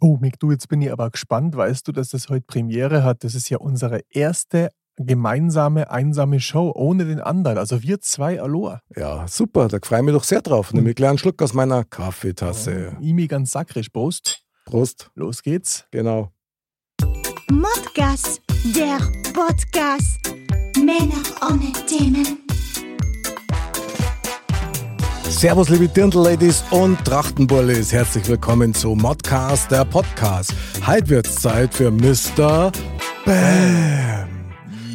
Oh, Mick, du, jetzt bin ich aber gespannt. Weißt du, dass das heute Premiere hat? Das ist ja unsere erste gemeinsame, einsame Show ohne den anderen. Also wir zwei Aloha. Ja, super, da freue ich mich doch sehr drauf. Nimm einen kleinen Schluck aus meiner Kaffeetasse. Imi ganz sakrisch. Prost. Prost. Los geht's. Genau. Modcast, der Podcast. Männer ohne Themen. Servus, liebe Dirndl-Ladies und Trachtenbullis. Herzlich willkommen zu Modcast, der Podcast. Heute wird's Zeit für Mr. Bam.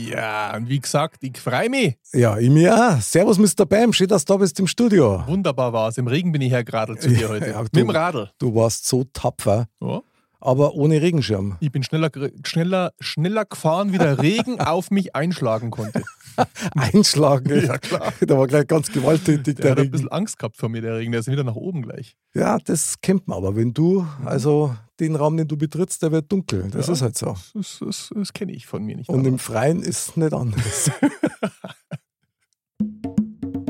Ja, und wie gesagt, ich freue mich. Ja, ich mir auch. Servus, Mr. Bam. Schön, dass du da bist im Studio. Wunderbar war's. Im Regen bin ich hergeradelt zu dir heute. Ja, Mit du- dem Radl. Du warst so tapfer, Ja. Aber ohne Regenschirm. Ich bin schneller, schneller, schneller gefahren, wie der Regen auf mich einschlagen konnte. Einschlagen. Ja, klar. Da war gleich ganz gewalttätig Der der hat ein Regen. bisschen Angst gehabt vor mir, der Regen. Der ist wieder nach oben gleich. Ja, das kennt man aber. Wenn du, also den Raum, den du betrittst, der wird dunkel. Das Ja. ist halt so. Das, das, das kenne ich von mir nicht. Und aber- im Freien ist es nicht anders.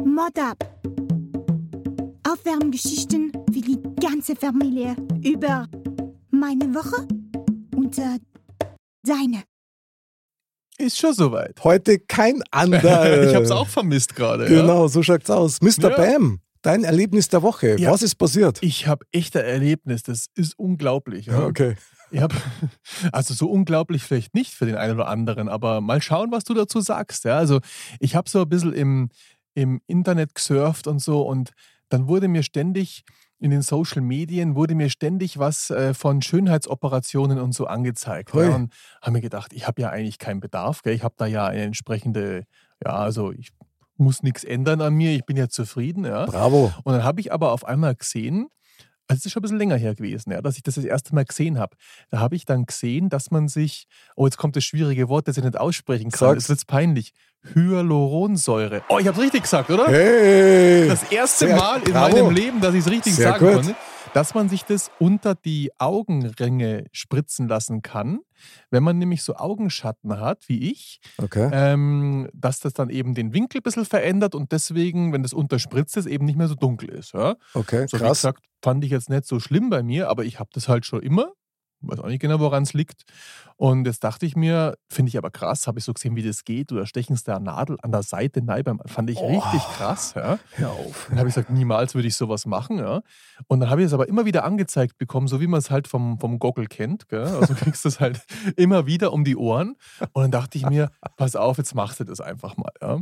Mod up. Aufwärmgeschichten für die ganze Familie über meine Woche und äh, deine. ist schon soweit. Heute kein anderer. ich habe es auch vermisst gerade. Ja? Genau, so schaut's aus. Mr. Ja. Bam, dein Erlebnis der Woche. Ja. Was ist passiert? Ich habe echt ein Erlebnis, das ist unglaublich. Ja? Okay. Ich hab, also so unglaublich vielleicht nicht für den einen oder anderen, aber mal schauen, was du dazu sagst. Ja? Also ich habe so ein bisschen im, im Internet gesurft und so und dann wurde mir ständig in den Social Medien wurde mir ständig was äh, von Schönheitsoperationen und so angezeigt. Hui. Ja? Und habe mir gedacht, ich habe ja eigentlich keinen Bedarf. Gell? Ich habe da ja eine entsprechende, ja, also ich muss nichts ändern an mir, ich bin ja zufrieden. Ja? Bravo. Und dann habe ich aber auf einmal gesehen, also es ist schon ein bisschen länger her gewesen, ja, dass ich das das erste Mal gesehen habe. Da habe ich dann gesehen, dass man sich, oh, jetzt kommt das schwierige Wort, das ich nicht aussprechen kann. Es wird peinlich. Hyaluronsäure. Oh, ich habe es richtig gesagt, oder? Hey. Das erste Mal in bravo. meinem Leben, dass ich es richtig Sehr sagen gut. konnte, dass man sich das unter die Augenringe spritzen lassen kann, wenn man nämlich so Augenschatten hat, wie ich, Okay. ähm, dass das dann eben den Winkel ein bisschen verändert und deswegen, wenn das unterspritzt ist, eben nicht mehr so dunkel ist. Ja? Okay, So wie krass. gesagt, fand ich jetzt nicht so schlimm bei mir, aber ich habe das halt schon immer. Weiß auch nicht genau, woran es liegt. Und jetzt dachte ich mir, finde ich aber krass, habe ich so gesehen, wie das geht. Oder stechen sie da eine Nadel an der Seite rein. beim- Fand ich Oh. richtig krass. Ja. Hör auf. Dann habe ich gesagt, niemals würde ich sowas machen. Ja. Und dann habe ich es aber immer wieder angezeigt bekommen, so wie man es halt vom, vom Goggle kennt. Gell? Also du kriegst das halt immer wieder um die Ohren. Und dann dachte ich mir, pass auf, jetzt machst du das einfach mal. Ja.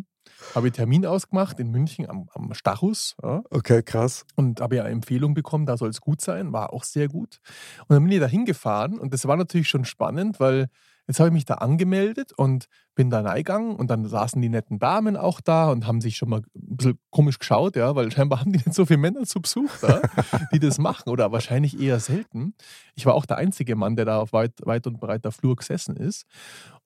Habe ich Termin ausgemacht in München am, am Stachus. Ja Okay, krass. und habe ja eine Empfehlung bekommen, da soll es gut sein, war auch sehr gut. Und dann bin ich da hingefahren und das war natürlich schon spannend, weil jetzt habe ich mich da angemeldet und bin da reingegangen und dann saßen die netten Damen auch da und haben sich schon mal ein bisschen komisch geschaut, ja, weil scheinbar haben die nicht so viele Männer zu Besuch da, die das machen oder wahrscheinlich eher selten. Ich war auch der einzige Mann, der da auf weit, weit und breiter Flur gesessen ist.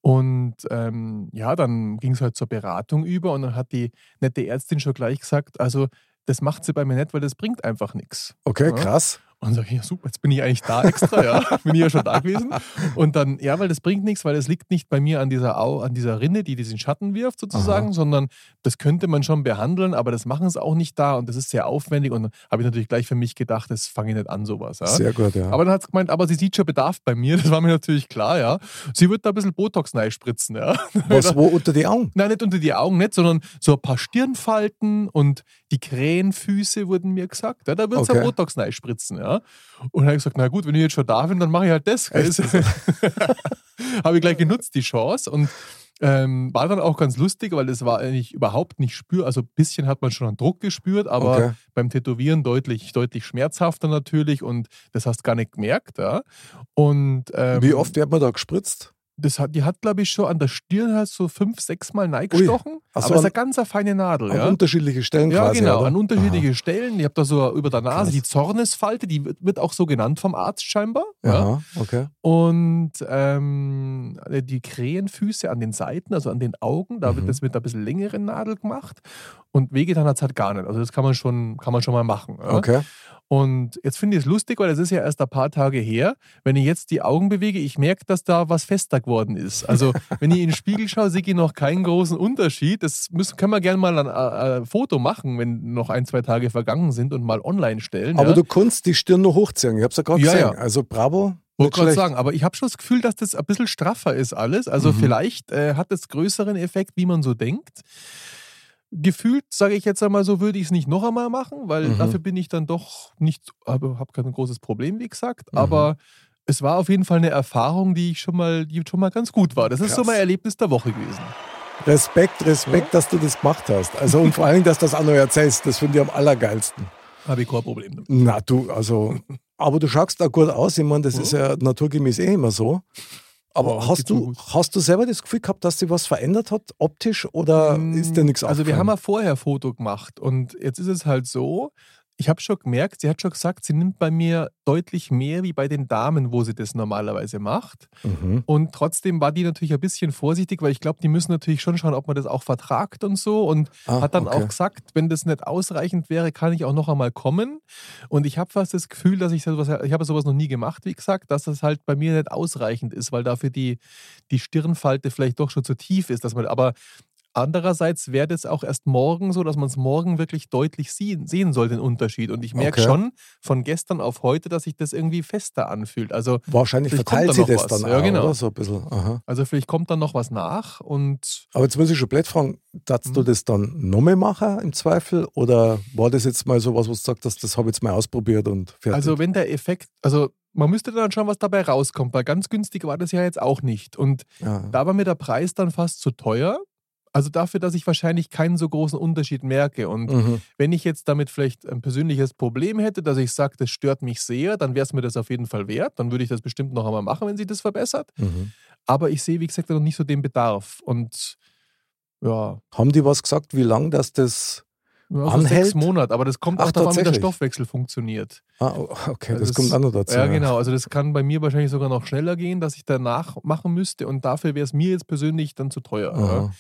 Und ähm, ja, dann ging es halt zur Beratung über und dann hat die nette Ärztin schon gleich gesagt, also das macht sie bei mir nicht, weil das bringt einfach nichts. Okay, Ja. krass. Und dann sage ich, ja super, jetzt bin ich eigentlich da extra, ja. Bin ich ja schon da gewesen. Und dann, ja, weil das bringt nichts, weil es liegt nicht bei mir an dieser, Au, an dieser Rinne, die diesen Schatten wirft sozusagen, Aha. sondern das könnte man schon behandeln, aber das machen sie auch nicht da und das ist sehr aufwendig. Und dann habe ich natürlich gleich für mich gedacht, das fange ich nicht an, sowas. Ja. Sehr gut, ja. Aber dann hat sie gemeint, aber sie sieht schon Bedarf bei mir, das war mir natürlich klar, ja. Sie wird da ein bisschen Botox spritzen, ja. Was, wo unter die Augen? Nein, nicht unter die Augen, nicht, sondern so ein paar Stirnfalten und die Krähenfüße wurden mir gesagt. Ja, da wird es Okay. ein Botox spritzen, ja. Und dann habe ich gesagt, na gut, wenn ich jetzt schon da bin, dann mache ich halt das. habe ich gleich genutzt, die Chance. Und ähm, war dann auch ganz lustig, weil es war eigentlich überhaupt nicht spür. Also ein bisschen hat man schon einen Druck gespürt, aber Okay. beim Tätowieren deutlich, deutlich schmerzhafter natürlich und das hast du gar nicht gemerkt. Ja. Und, ähm, Wie oft wird man da gespritzt? Das hat, die hat, glaube ich, schon an der Stirn halt so fünf, sechs Mal neigestochen. Ach so, aber es ist eine ganz eine feine Nadel. An Ja, unterschiedliche Stellen ja quasi. genau, oder? an unterschiedliche Stellen. Ich habe da so über der Nase Krass. die Zornesfalte, die wird, auch so genannt vom Arzt scheinbar. Aha, Ja. Aha, okay. Und ähm, die Krähenfüße an den Seiten, also an den Augen, da Mhm. wird das mit einer bisschen längeren Nadel gemacht. Und wehgetan hat es halt gar nicht. Also das kann man schon, kann man schon mal machen. Ja. Okay. Und jetzt finde ich es lustig, weil das ist ja erst ein paar Tage her. Wenn ich jetzt die Augen bewege, ich merke, dass da was fester geworden ist. Also wenn ich in den Spiegel schaue, sehe ich noch keinen großen Unterschied. Das müssen, können wir gerne mal ein, äh, äh, Foto machen, wenn noch ein, zwei Tage vergangen sind und mal online stellen. Aber ja. du kannst die Stirn noch hochziehen. Ich habe es ja gerade Ja, gesehen. ja. Also bravo. Wollte gerade sagen, aber ich habe schon das Gefühl, dass das ein bisschen straffer ist alles. Also Mhm. vielleicht äh, hat es größeren Effekt, wie man so denkt. Gefühlt, sage ich jetzt einmal so, würde ich es nicht noch einmal machen, weil Mhm. dafür bin ich dann doch nicht, habe hab kein großes Problem, wie gesagt. Mhm. Aber es war auf jeden Fall eine Erfahrung, die ich schon mal, die schon mal ganz gut war. Das ist so Krass. mein Erlebnis der Woche gewesen. Respekt, Respekt, dass du das gemacht hast. Also und vor allem, dass du das auch noch erzählst. Das finde ich am allergeilsten. Habe ich kein Problem damit. Na, du, also, aber du schaust da gut aus. Ich meine, das Ja. ist ja naturgemäß eh immer so. Aber hast, du, hast du selber das Gefühl gehabt, dass sich was verändert hat, optisch, oder ist dir nichts Also wir haben ja vorher ein Foto gemacht und jetzt ist es halt so, ich habe schon gemerkt, sie hat schon gesagt, sie nimmt bei mir deutlich mehr wie bei den Damen, wo sie das normalerweise macht. Mhm. Und trotzdem war die natürlich ein bisschen vorsichtig, weil ich glaube, die müssen natürlich schon schauen, ob man das auch vertragt und so. Und Ah, hat dann okay. auch gesagt, wenn das nicht ausreichend wäre, kann ich auch noch einmal kommen. Und ich habe fast das Gefühl, dass ich sowas, ich habe sowas noch nie gemacht, wie gesagt, dass das halt bei mir nicht ausreichend ist, weil dafür die, die Stirnfalte vielleicht doch schon zu tief ist. Dass man, aber andererseits wäre das auch erst morgen so, dass man es morgen wirklich deutlich sehen, sehen soll, den Unterschied. Und ich merke Okay. schon von gestern auf heute, dass sich das irgendwie fester anfühlt. Also Wahrscheinlich verteilt sie das was. dann Ja, auch, genau. oder? So ein bisschen. Aha. Also vielleicht kommt dann noch was nach und Aber jetzt muss ich schon blöd fragen, darfst du Mhm. das dann nochmal machen im Zweifel? Oder war das jetzt mal so was, wo du sagst, das, das habe ich jetzt mal ausprobiert und fertig? also wenn der Effekt, also man müsste dann schauen, was dabei rauskommt, weil ganz günstig war das ja jetzt auch nicht. Und ja. da war mir der Preis dann fast zu teuer. Also dafür, dass ich wahrscheinlich keinen so großen Unterschied merke. Und Mhm. wenn ich jetzt damit vielleicht ein persönliches Problem hätte, dass ich sage, das stört mich sehr, dann wäre es mir das auf jeden Fall wert. Dann würde ich das bestimmt noch einmal machen, wenn sich das verbessert. Mhm. Aber ich sehe, wie gesagt, noch nicht so den Bedarf. Und ja, Haben die was gesagt, wie lange das das. ja so Anhält? sechs Monate. Aber das kommt Ach, auch darauf an, wie der? Stoffwechsel funktioniert. Ah, okay, Also das es- kommt auch noch dazu. Ja, genau. Also das kann bei mir wahrscheinlich sogar noch schneller gehen, dass ich danach machen müsste und dafür wäre es mir jetzt persönlich dann zu teuer. Ja.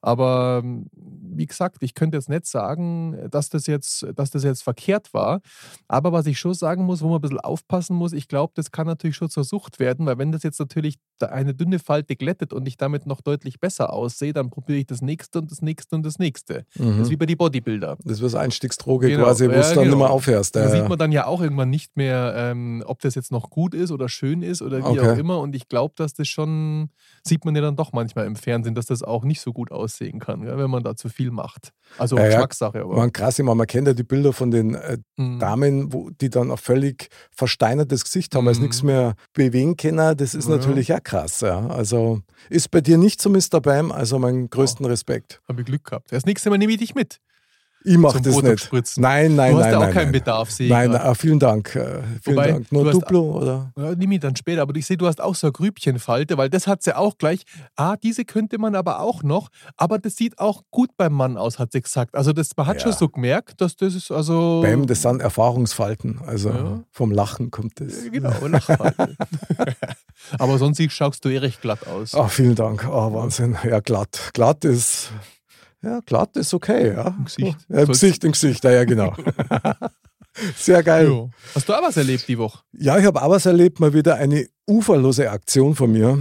Aber ähm, wie gesagt, ich könnte jetzt nicht sagen, dass das jetzt, dass das jetzt verkehrt war. Aber was ich schon sagen muss, wo man ein bisschen aufpassen muss, ich glaube, das kann natürlich schon zur Sucht werden, weil wenn das jetzt natürlich da eine dünne Falte glättet und ich damit noch deutlich besser aussehe, dann probiere ich das nächste und das nächste und das nächste. Mhm. Das ist wie bei die Bodybuilder. Das wird Einstiegsdroge Genau, quasi, wo ja, es dann genau. nicht mehr aufhörst. Da Ja, sieht ja. man dann ja auch irgendwann nicht mehr, ähm, ob das jetzt noch gut ist oder schön ist oder wie Okay. auch immer. Und ich glaube, dass das schon, sieht man ja dann doch manchmal im Fernsehen, dass das auch nicht so gut aussehen kann, gell, wenn man da zu viel macht. Also Ja, ja. Geschmackssache, aber. Man, krass, ich meine, man kennt ja die Bilder von den äh, Mhm. Damen, wo, die dann ein völlig versteinertes Gesicht haben, Mhm. nichts mehr bewegen können. Das ist Ja. natürlich auch krass. Ja. Also ist bei dir nicht so, Mr. Bam, also meinen größten Respekt. Habe ich Glück gehabt. Das nächste Mal nehme ich dich mit. Ich mache das Botox nicht. spritzen. Nein, nein, du hast nein. ja auch nein, keinen nein. Bedarf, sehe Nein, ah, vielen Dank. äh, Vielen Wobei, Dank. Nur Duplo oder? Ja, nimm ich dann später, aber ich sehe, du hast auch so eine Grübchenfalte, weil das hat sie auch gleich. Ah, diese könnte man aber auch noch, aber das sieht auch gut beim Mann aus, hat sie gesagt. Also das, man hat Ja. schon so gemerkt, dass das ist also. Bam, das sind Erfahrungsfalten. Also Ja. vom Lachen kommt das. Genau, Lachfalte. aber sonst schaust du eh recht glatt aus. Ah, vielen Dank. Ah, Wahnsinn. Ja, glatt. Glatt ist, ja, glatt ist okay, ja. Im Gesicht. Ja, im Soll's- Gesicht, im Gesicht, ja, ja, genau. Sehr geil. Ja. Hast du auch was erlebt die Woche? Ja, ich habe auch was erlebt, mal wieder eine uferlose Aktion von mir.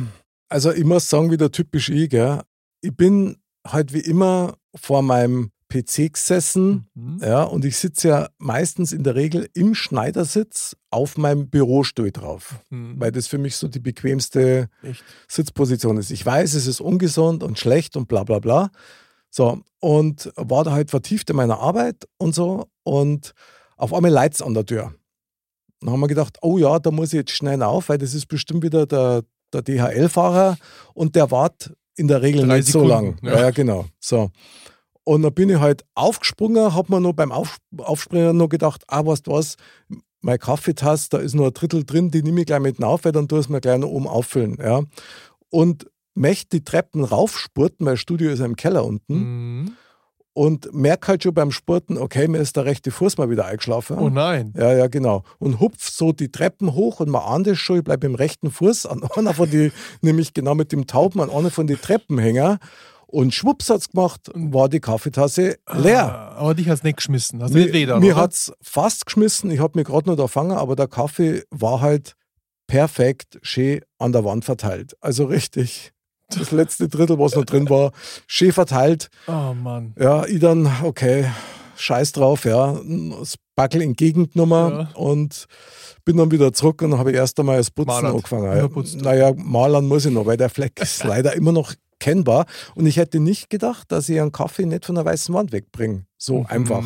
Also ich muss sagen, wieder typisch ich, gell. Ich bin halt wie immer vor meinem PC gesessen, Mhm. ja, und ich sitze ja meistens in der Regel im Schneidersitz auf meinem Bürostuhl drauf, Mhm. weil das für mich so die bequemste Echt? Sitzposition ist. Ich weiß, es ist ungesund und schlecht und bla bla bla. So, und war da halt vertieft in meiner Arbeit und so und auf einmal Lights an der Tür. Dann haben wir gedacht, oh ja, da muss ich jetzt schnell auf, weil das ist bestimmt wieder der, der DHL-Fahrer und der wartet in der Regel nicht so lang. Sekunden, Ja. ja. genau. So. Und dann bin ich halt aufgesprungen, hab mir noch beim Auf, Aufspringen noch gedacht, ah, weißt du was, meine Kaffeetasse, da ist nur ein Drittel drin, die nehme ich gleich mit auf, weil dann tue ich es mir gleich noch oben auffüllen. Ja. und möchte die Treppen raufspurten, mein Studio ist ja im Keller unten. Mhm. Und merke halt schon beim Spurten, okay, mir ist der rechte Fuß mal wieder eingeschlafen. Oh nein. Ja, ja, genau. Und hupf so die Treppen hoch und man ahnt es schon, ich bleibe im rechten Fuß an einer von die, nämlich genau mit dem Tauben an einer von den Treppenhänger. Und schwupps hat's gemacht, war die Kaffeetasse leer. Ah, aber dich hat's nicht geschmissen. Hast du Mir, nicht weh mir hat's fast geschmissen, ich habe mich gerade noch da fangen, aber der Kaffee war halt perfekt schön an der Wand verteilt. Also richtig. Das letzte Drittel, was noch drin war, schön verteilt. Oh Mann. Ja, ich dann, okay, scheiß drauf, ja, das Backel entgegengenommen Ja. und bin dann wieder zurück und habe erst einmal das Putzen Malert. angefangen. Ja, naja, malern muss ich noch, weil der Fleck ist leider immer noch kennbar. Und ich hätte nicht gedacht, dass ich einen Kaffee nicht von der weißen Wand wegbringe. So einfach.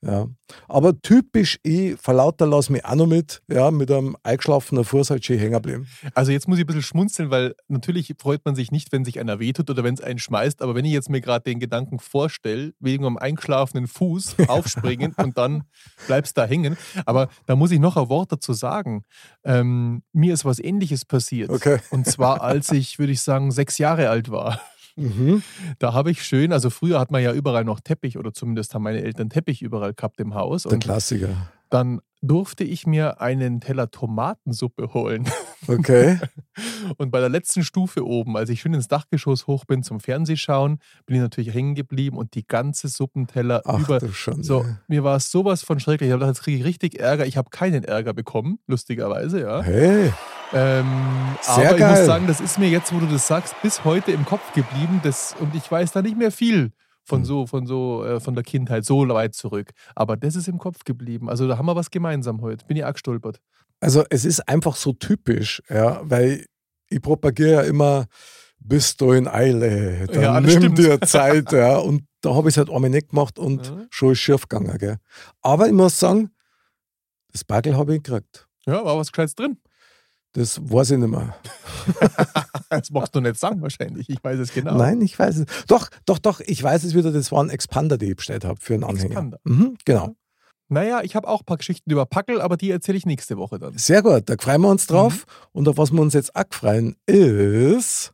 Ja. Aber typisch eh, vor lauter lass mich auch noch mit, ja, mit einem eingeschlafenen Fuß halt schön hängen geblieben. Also jetzt muss ich ein bisschen schmunzeln, weil natürlich freut man sich nicht, wenn sich einer wehtut oder wenn es einen schmeißt, aber wenn ich jetzt mir gerade den Gedanken vorstelle, wegen einem eingeschlafenen Fuß aufspringen und dann bleibst da hängen. Aber da muss ich noch ein Wort dazu sagen. Ähm, mir ist was ähnliches passiert. Okay. Und zwar, als ich, würde ich sagen, sechs Jahre alt war. Mhm. Da habe ich schön, also früher hat man ja überall noch Teppich oder zumindest haben meine Eltern Teppich überall gehabt im Haus. Der Klassiker. dann durfte ich mir einen Teller Tomatensuppe holen. Okay. Und bei der letzten Stufe oben, als ich schön ins Dachgeschoss hoch bin zum Fernsehschauen, bin ich natürlich hängen geblieben und die ganze Suppenteller Ach über. du schon. So, mir war es sowas von schrecklich. Ich habe gedacht, jetzt kriege ich richtig Ärger. Ich habe keinen Ärger bekommen, lustigerweise, ja. Hey, Ähm, Sehr aber ich geil. muss sagen, das ist mir jetzt, wo du das sagst, bis heute im Kopf geblieben. Das, und ich weiß da nicht mehr viel Hm. von so, von so, äh, von der Kindheit, so weit zurück. Aber das ist im Kopf geblieben. Also da haben wir was gemeinsam heute. Bin ich auch gestolpert. Also es ist einfach so typisch, ja, weil ich propagiere ja immer, bist du in Eile, dann Ja, nimm stimmt. dir Zeit, ja. Und da habe ich es halt einmal nicht gemacht und Ja. schon ist schief gegangen, gell. Aber ich muss sagen, das Bagel habe ich gekriegt. Ja, war was Gescheites drin. Das weiß ich nicht mehr. Das magst du nicht sagen wahrscheinlich. Ich weiß es genau. Nein, ich weiß es. Doch, doch, doch, ich weiß es wieder, das war ein Expander, den ich bestellt habe für einen Anhänger. Expander. Mhm, genau. Naja, ich habe auch ein paar Geschichten über Packel, aber die erzähle ich nächste Woche dann. Sehr gut, da freuen wir uns drauf. Und auf was wir uns jetzt auch freuen, ist.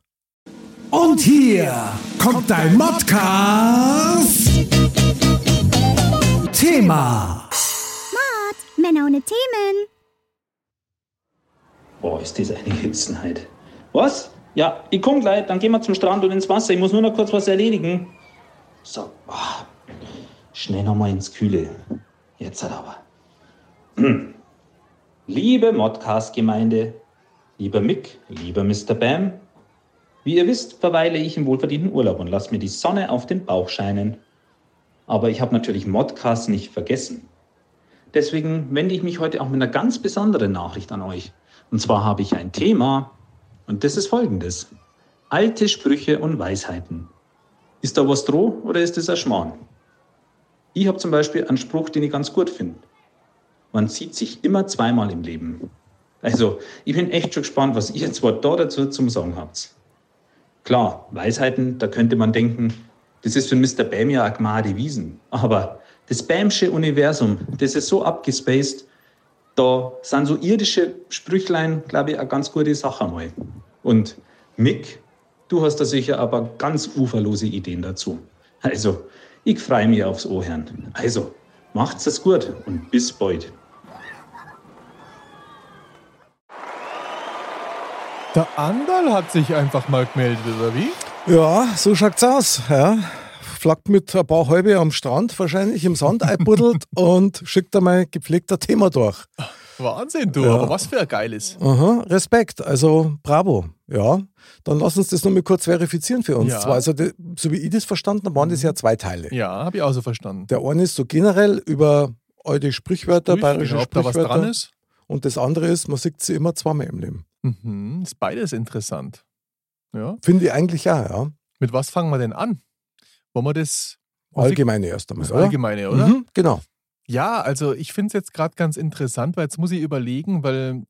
Und hier kommt dein Modcast. Thema. Männer ohne Themen. Boah, ist das eine Hitzenheit. Was? Ja, ich komm gleich, dann gehen wir zum Strand und ins Wasser. Ich muss nur noch kurz was erledigen. So, ah, schnell nochmal ins Kühle. Jetzt hat aber. Liebe Modcast-Gemeinde, lieber Mick, lieber Mr. Bam, wie ihr wisst, verweile ich im wohlverdienten Urlaub und lasse mir die Sonne auf den Bauch scheinen. Aber ich habe natürlich Modcast nicht vergessen. Deswegen wende ich mich heute auch mit einer ganz besonderen Nachricht an euch. Und zwar habe ich ein Thema und das ist folgendes. Alte Sprüche und Weisheiten. Ist da was droh oder ist das ein Schmarrn? Ich habe zum Beispiel einen Spruch, den ich ganz gut finde. Man sieht sich immer zweimal im Leben. Also, ich bin echt schon gespannt, was ihr zwar da dazu zum Sagen habt. Klar, Weisheiten, da könnte man denken, das ist für Mr. Bam ja eine Gmade Wiesen. Aber das Bamsche Universum, das ist so abgespaced, da sind so irdische Sprüchlein, glaube ich, eine ganz gute Sache mal. Und Mick, du hast da sicher aber ganz uferlose Ideen dazu. Also, ich freue mich aufs Ohren. Also, macht's es gut und bis bald. Der Andal hat sich einfach mal gemeldet, oder wie? Ja, so schaut's aus. Ja. Flackt mit ein paar Halbe am Strand, wahrscheinlich im Sand einbuddelt und schickt einmal gepflegter Thema durch. Wahnsinn, du. Ja. Aber was für ein geiles. Aha, Respekt, also bravo. Ja, dann lass uns das nochmal kurz verifizieren für uns. Ja. Also, die, so wie ich das verstanden habe, waren das ja zwei Teile. Ja, habe ich auch so verstanden. Der eine ist so generell über alte Sprichwörter, Prüf, bayerische genau, ob da was Sprichwörter. dran ist. Und das andere ist, man sieht sie immer zweimal im Leben. Mhm, ist beides interessant. Ja. Finde ich eigentlich ja, ja. Mit was fangen wir denn an? Wollen wir das Allgemeine erst einmal, das oder? Allgemeine, oder? Mhm, genau. Ja, also ich finde es jetzt gerade ganz interessant, weil jetzt muss ich überlegen, weil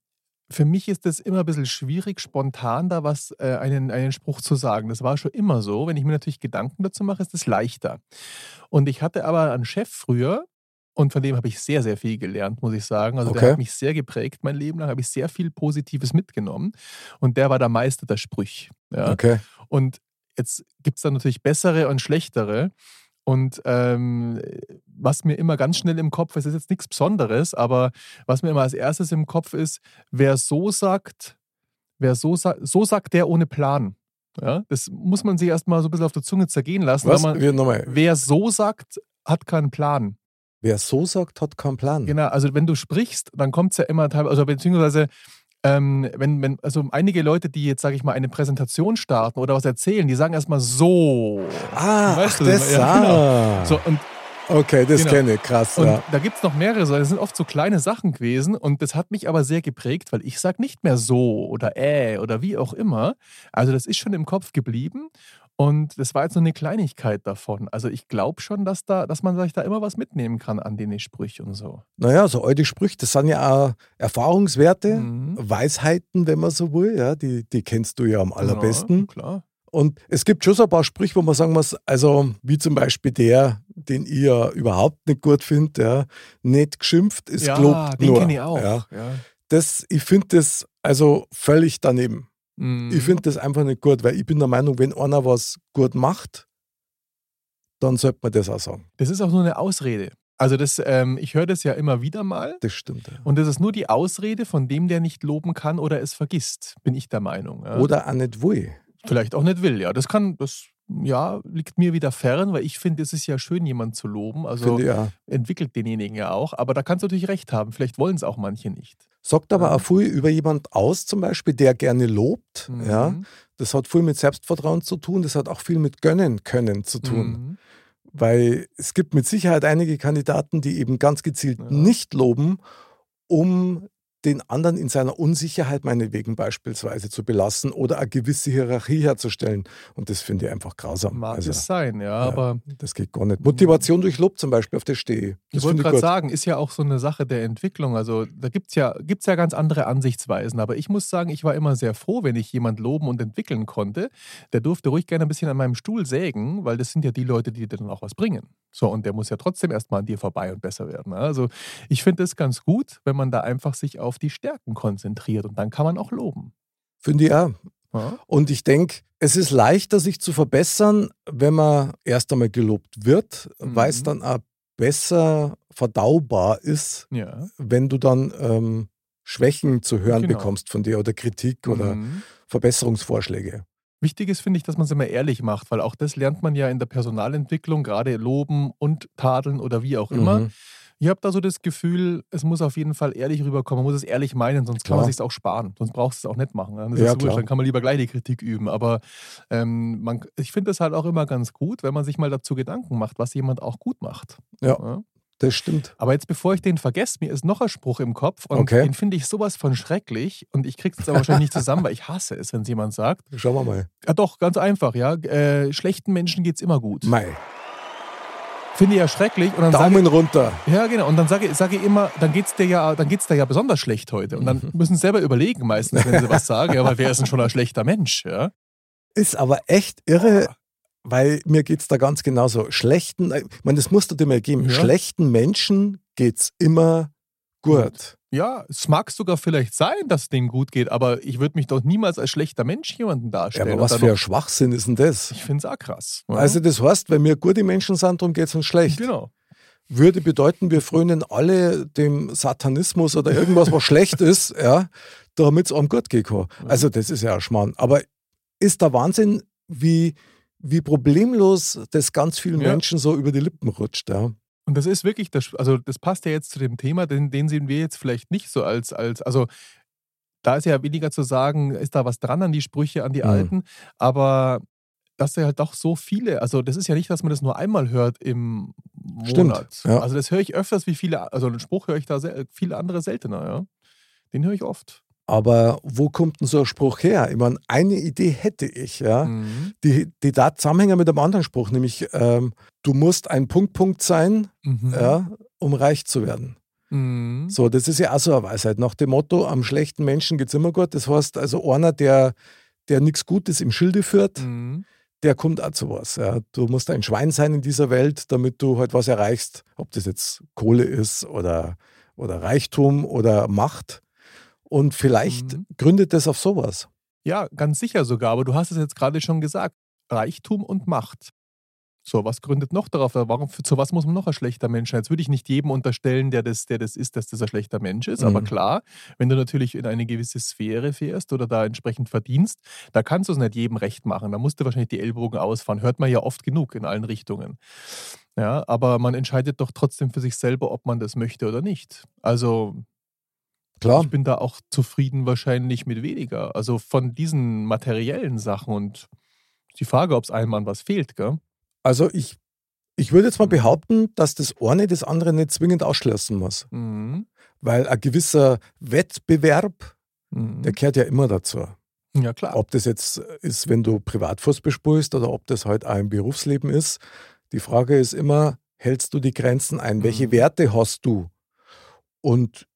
für mich ist es immer ein bisschen schwierig, spontan da was, äh, einen, einen Spruch zu sagen. Das war schon immer so. Wenn ich mir natürlich Gedanken dazu mache, ist es leichter. Und ich hatte aber einen Chef früher, und von dem habe ich sehr, sehr viel gelernt, muss ich sagen. Also Okay. der hat mich sehr geprägt, mein Leben lang, habe ich sehr viel Positives mitgenommen. Und der war der Meister der Sprüche. Ja? Okay. Und jetzt gibt es da natürlich bessere und schlechtere. Und ähm, was mir immer ganz schnell im Kopf ist, ist jetzt nichts Besonderes, aber was mir immer als erstes im Kopf ist, wer so sagt, wer so, sa so sagt, der ohne Plan. Ja, das muss man sich erstmal so ein bisschen auf der Zunge zergehen lassen. Was? Man, wer so sagt, hat keinen Plan. Wer so sagt, hat keinen Plan. Genau, also wenn du sprichst, dann kommt es ja immer teilweise, also beziehungsweise ähm, wenn, wenn, also einige Leute, die jetzt, sage ich mal, eine Präsentation starten oder was erzählen, die sagen erstmal so. Ah, Weißt ach, das ja, genau. ah. So, und Okay, das Genau. kenne ich, krass. Und Ja. da gibt es noch mehrere, so, das sind oft so kleine Sachen gewesen und das hat mich aber sehr geprägt, weil ich sage nicht mehr so oder äh oder wie auch immer. Also das ist schon im Kopf geblieben und das war jetzt nur eine Kleinigkeit davon. Also ich glaube schon, dass, da, dass man sich da immer was mitnehmen kann an den Sprüchen und so. Naja, so alte Sprüche, das sind ja auch Erfahrungswerte, Mhm. Weisheiten, wenn man so will. Ja, die, die kennst du ja am allerbesten. Ja, klar. Und es gibt schon so ein paar Sprüche, wo man sagen muss, also wie zum Beispiel der, den ich ja überhaupt nicht gut finde, ja, nicht geschimpft ist ja, gelobt den nur. kenne ich auch. Ja. Ja. Das, ich finde das also völlig daneben. Mhm. Ich finde das einfach nicht gut, weil ich bin der Meinung, wenn einer was gut macht, dann sollte man das auch sagen. Das ist auch nur eine Ausrede. Also das, ähm, ich höre das ja immer wieder mal. Das stimmt. Ja. Und das ist nur die Ausrede von dem, der nicht loben kann oder es vergisst, bin ich der Meinung. Ja. Oder auch nicht will. vielleicht auch nicht will. Ja, das kann, das ja, liegt mir wieder fern, weil ich finde, es ist ja schön, jemanden zu loben. Also Finde auch. entwickelt denjenigen ja auch. Aber da kannst du natürlich recht haben. Vielleicht wollen es auch manche nicht. Sagt aber Ja. auch viel über jemand aus, zum Beispiel, der gerne lobt. Mhm. Ja. Das hat viel mit Selbstvertrauen zu tun, das hat auch viel mit Gönnen können zu tun. Mhm. Weil es gibt mit Sicherheit einige Kandidaten, die eben ganz gezielt Ja. nicht loben, um den anderen in seiner Unsicherheit meinetwegen beispielsweise zu belassen oder eine gewisse Hierarchie herzustellen. Und das finde ich einfach grausam. Mag Also, es sein, ja, ja, aber das geht gar nicht. Motivation durch Lob zum Beispiel, auf das stehe ich. ich Das wollte gerade sagen, ist ja auch so eine Sache der Entwicklung. Also da gibt es ja, gibt's ja ganz andere Ansichtsweisen. Aber ich muss sagen, ich war immer sehr froh, wenn ich jemand loben und entwickeln konnte. Der durfte ruhig gerne ein bisschen an meinem Stuhl sägen, weil das sind ja die Leute, die dir dann auch was bringen. So, und der muss ja trotzdem erstmal an dir vorbei und besser werden. Also ich finde es ganz gut, wenn man da einfach sich auf die Stärken konzentriert und dann kann man auch loben. Finde ich auch. Ja? Und ich denke, es ist leichter, sich zu verbessern, wenn man erst einmal gelobt wird, weil es Mhm. dann auch besser verdaubar ist, ja. wenn du dann ähm, Schwächen zu hören Genau. bekommst von dir oder Kritik oder Mhm. Verbesserungsvorschläge. Wichtig ist, finde ich, dass man es immer ehrlich macht, weil auch das lernt man ja in der Personalentwicklung, gerade loben und tadeln oder wie auch immer. Mhm. Ich habe da so das Gefühl, es muss auf jeden Fall ehrlich rüberkommen. Man muss es ehrlich meinen, sonst kann Klar. man es sich auch sparen. Sonst brauchst du es auch nicht machen. Das Ja, dann kann man lieber gleich die Kritik üben. Aber ähm, man, ich finde es halt auch immer ganz gut, wenn man sich mal dazu Gedanken macht, was jemand auch gut macht. Ja. Das stimmt. Aber jetzt, bevor ich den vergesse, mir ist noch ein Spruch im Kopf und Okay. den finde ich sowas von schrecklich und ich krieg's jetzt aber wahrscheinlich nicht zusammen, weil ich hasse es, wenn es jemand sagt. Schauen wir mal. Ja, doch, ganz einfach, ja. Äh, schlechten Menschen geht's immer gut. Mai. Finde ich ja schrecklich. Und dann Daumen runter. ja, genau. Und dann sage sage ich immer, dann geht's dir ja, dann geht's dir ja besonders schlecht heute. Und dann Mhm. müssen sie selber überlegen meistens, wenn sie was sagen, ja, weil wer ist denn schon ein schlechter Mensch, ja? Ist aber echt irre, weil mir geht es da ganz genauso. Schlechten, ich meine, das musst du dir mal geben. Ja. Schlechten Menschen geht es immer gut. Ja, es mag sogar vielleicht sein, dass es denen gut geht, aber ich würde mich doch niemals als schlechter Mensch jemanden Ja, darstellen. aber Und was für ein Schwachsinn ist denn das? Ich finde es auch krass. Ja? Also das heißt, wenn wir gute Menschen sind, darum geht es uns schlecht. genau. Würde bedeuten, wir frönen alle dem Satanismus oder irgendwas, was schlecht ist, ja, damit es einem gut gehen kann. Also das ist ja ein Schmarrn. Aber ist der Wahnsinn, wie, wie problemlos das ganz vielen Ja. Menschen so über die Lippen rutscht. Ja. Und das ist wirklich, das, also das passt ja jetzt zu dem Thema, den, den sehen wir jetzt vielleicht nicht so als, als, also da ist ja weniger zu sagen, ist da was dran an die Sprüche, an die Mhm. Alten, aber dass ja halt doch so viele, also das ist ja nicht, dass man das nur einmal hört im Stimmt, Monat. ja. Also das höre ich öfters wie viele, also einen Spruch höre ich da sehr, viele andere seltener, ja. Den höre ich oft. Aber wo kommt denn so ein Spruch her? Ich meine, eine Idee hätte ich, ja. Mhm. Die, die da Zusammenhänge mit einem anderen Spruch, nämlich ähm, du musst ein Punkt-Punkt sein, Mhm. ja, um reich zu werden. Mhm. So, das ist ja auch so eine Weisheit. Nach dem Motto, am schlechten Menschen geht es immer gut. Das heißt, also einer, der, der nichts Gutes im Schilde führt, Mhm. der kommt auch zu was. Ja. Du musst ein Schwein sein in dieser Welt, damit du halt was erreichst. Ob das jetzt Kohle ist oder, oder Reichtum oder Macht. Und vielleicht Mhm. gründet das auf sowas. Ja, ganz sicher sogar, aber du hast es jetzt gerade schon gesagt. Reichtum und Macht. So, was gründet noch darauf? Warum, zu was muss man noch ein schlechter Mensch sein? Jetzt würde ich nicht jedem unterstellen, der das, der das ist, dass das ein schlechter Mensch ist. Aber Mhm. klar, wenn du natürlich in eine gewisse Sphäre fährst oder da entsprechend verdienst, da kannst du es nicht jedem recht machen. Da musst du wahrscheinlich die Ellbogen ausfahren. Hört man ja oft genug in allen Richtungen. Ja, aber man entscheidet doch trotzdem für sich selber, ob man das möchte oder nicht. Also Klar. ich bin da auch zufrieden wahrscheinlich mit weniger. Also von diesen materiellen Sachen und die Frage, ob es einem an was fehlt, gell? Also ich, ich würde jetzt mal behaupten, dass das eine das andere nicht zwingend ausschließen muss. Mhm. Weil ein gewisser Wettbewerb, Mhm. der kehrt ja immer dazu. Ja, klar. Ob das jetzt ist, wenn du Privatfußball spielst oder ob das halt auch im Berufsleben ist. Die Frage ist immer, hältst du die Grenzen ein? Welche Mhm. Werte hast du? Und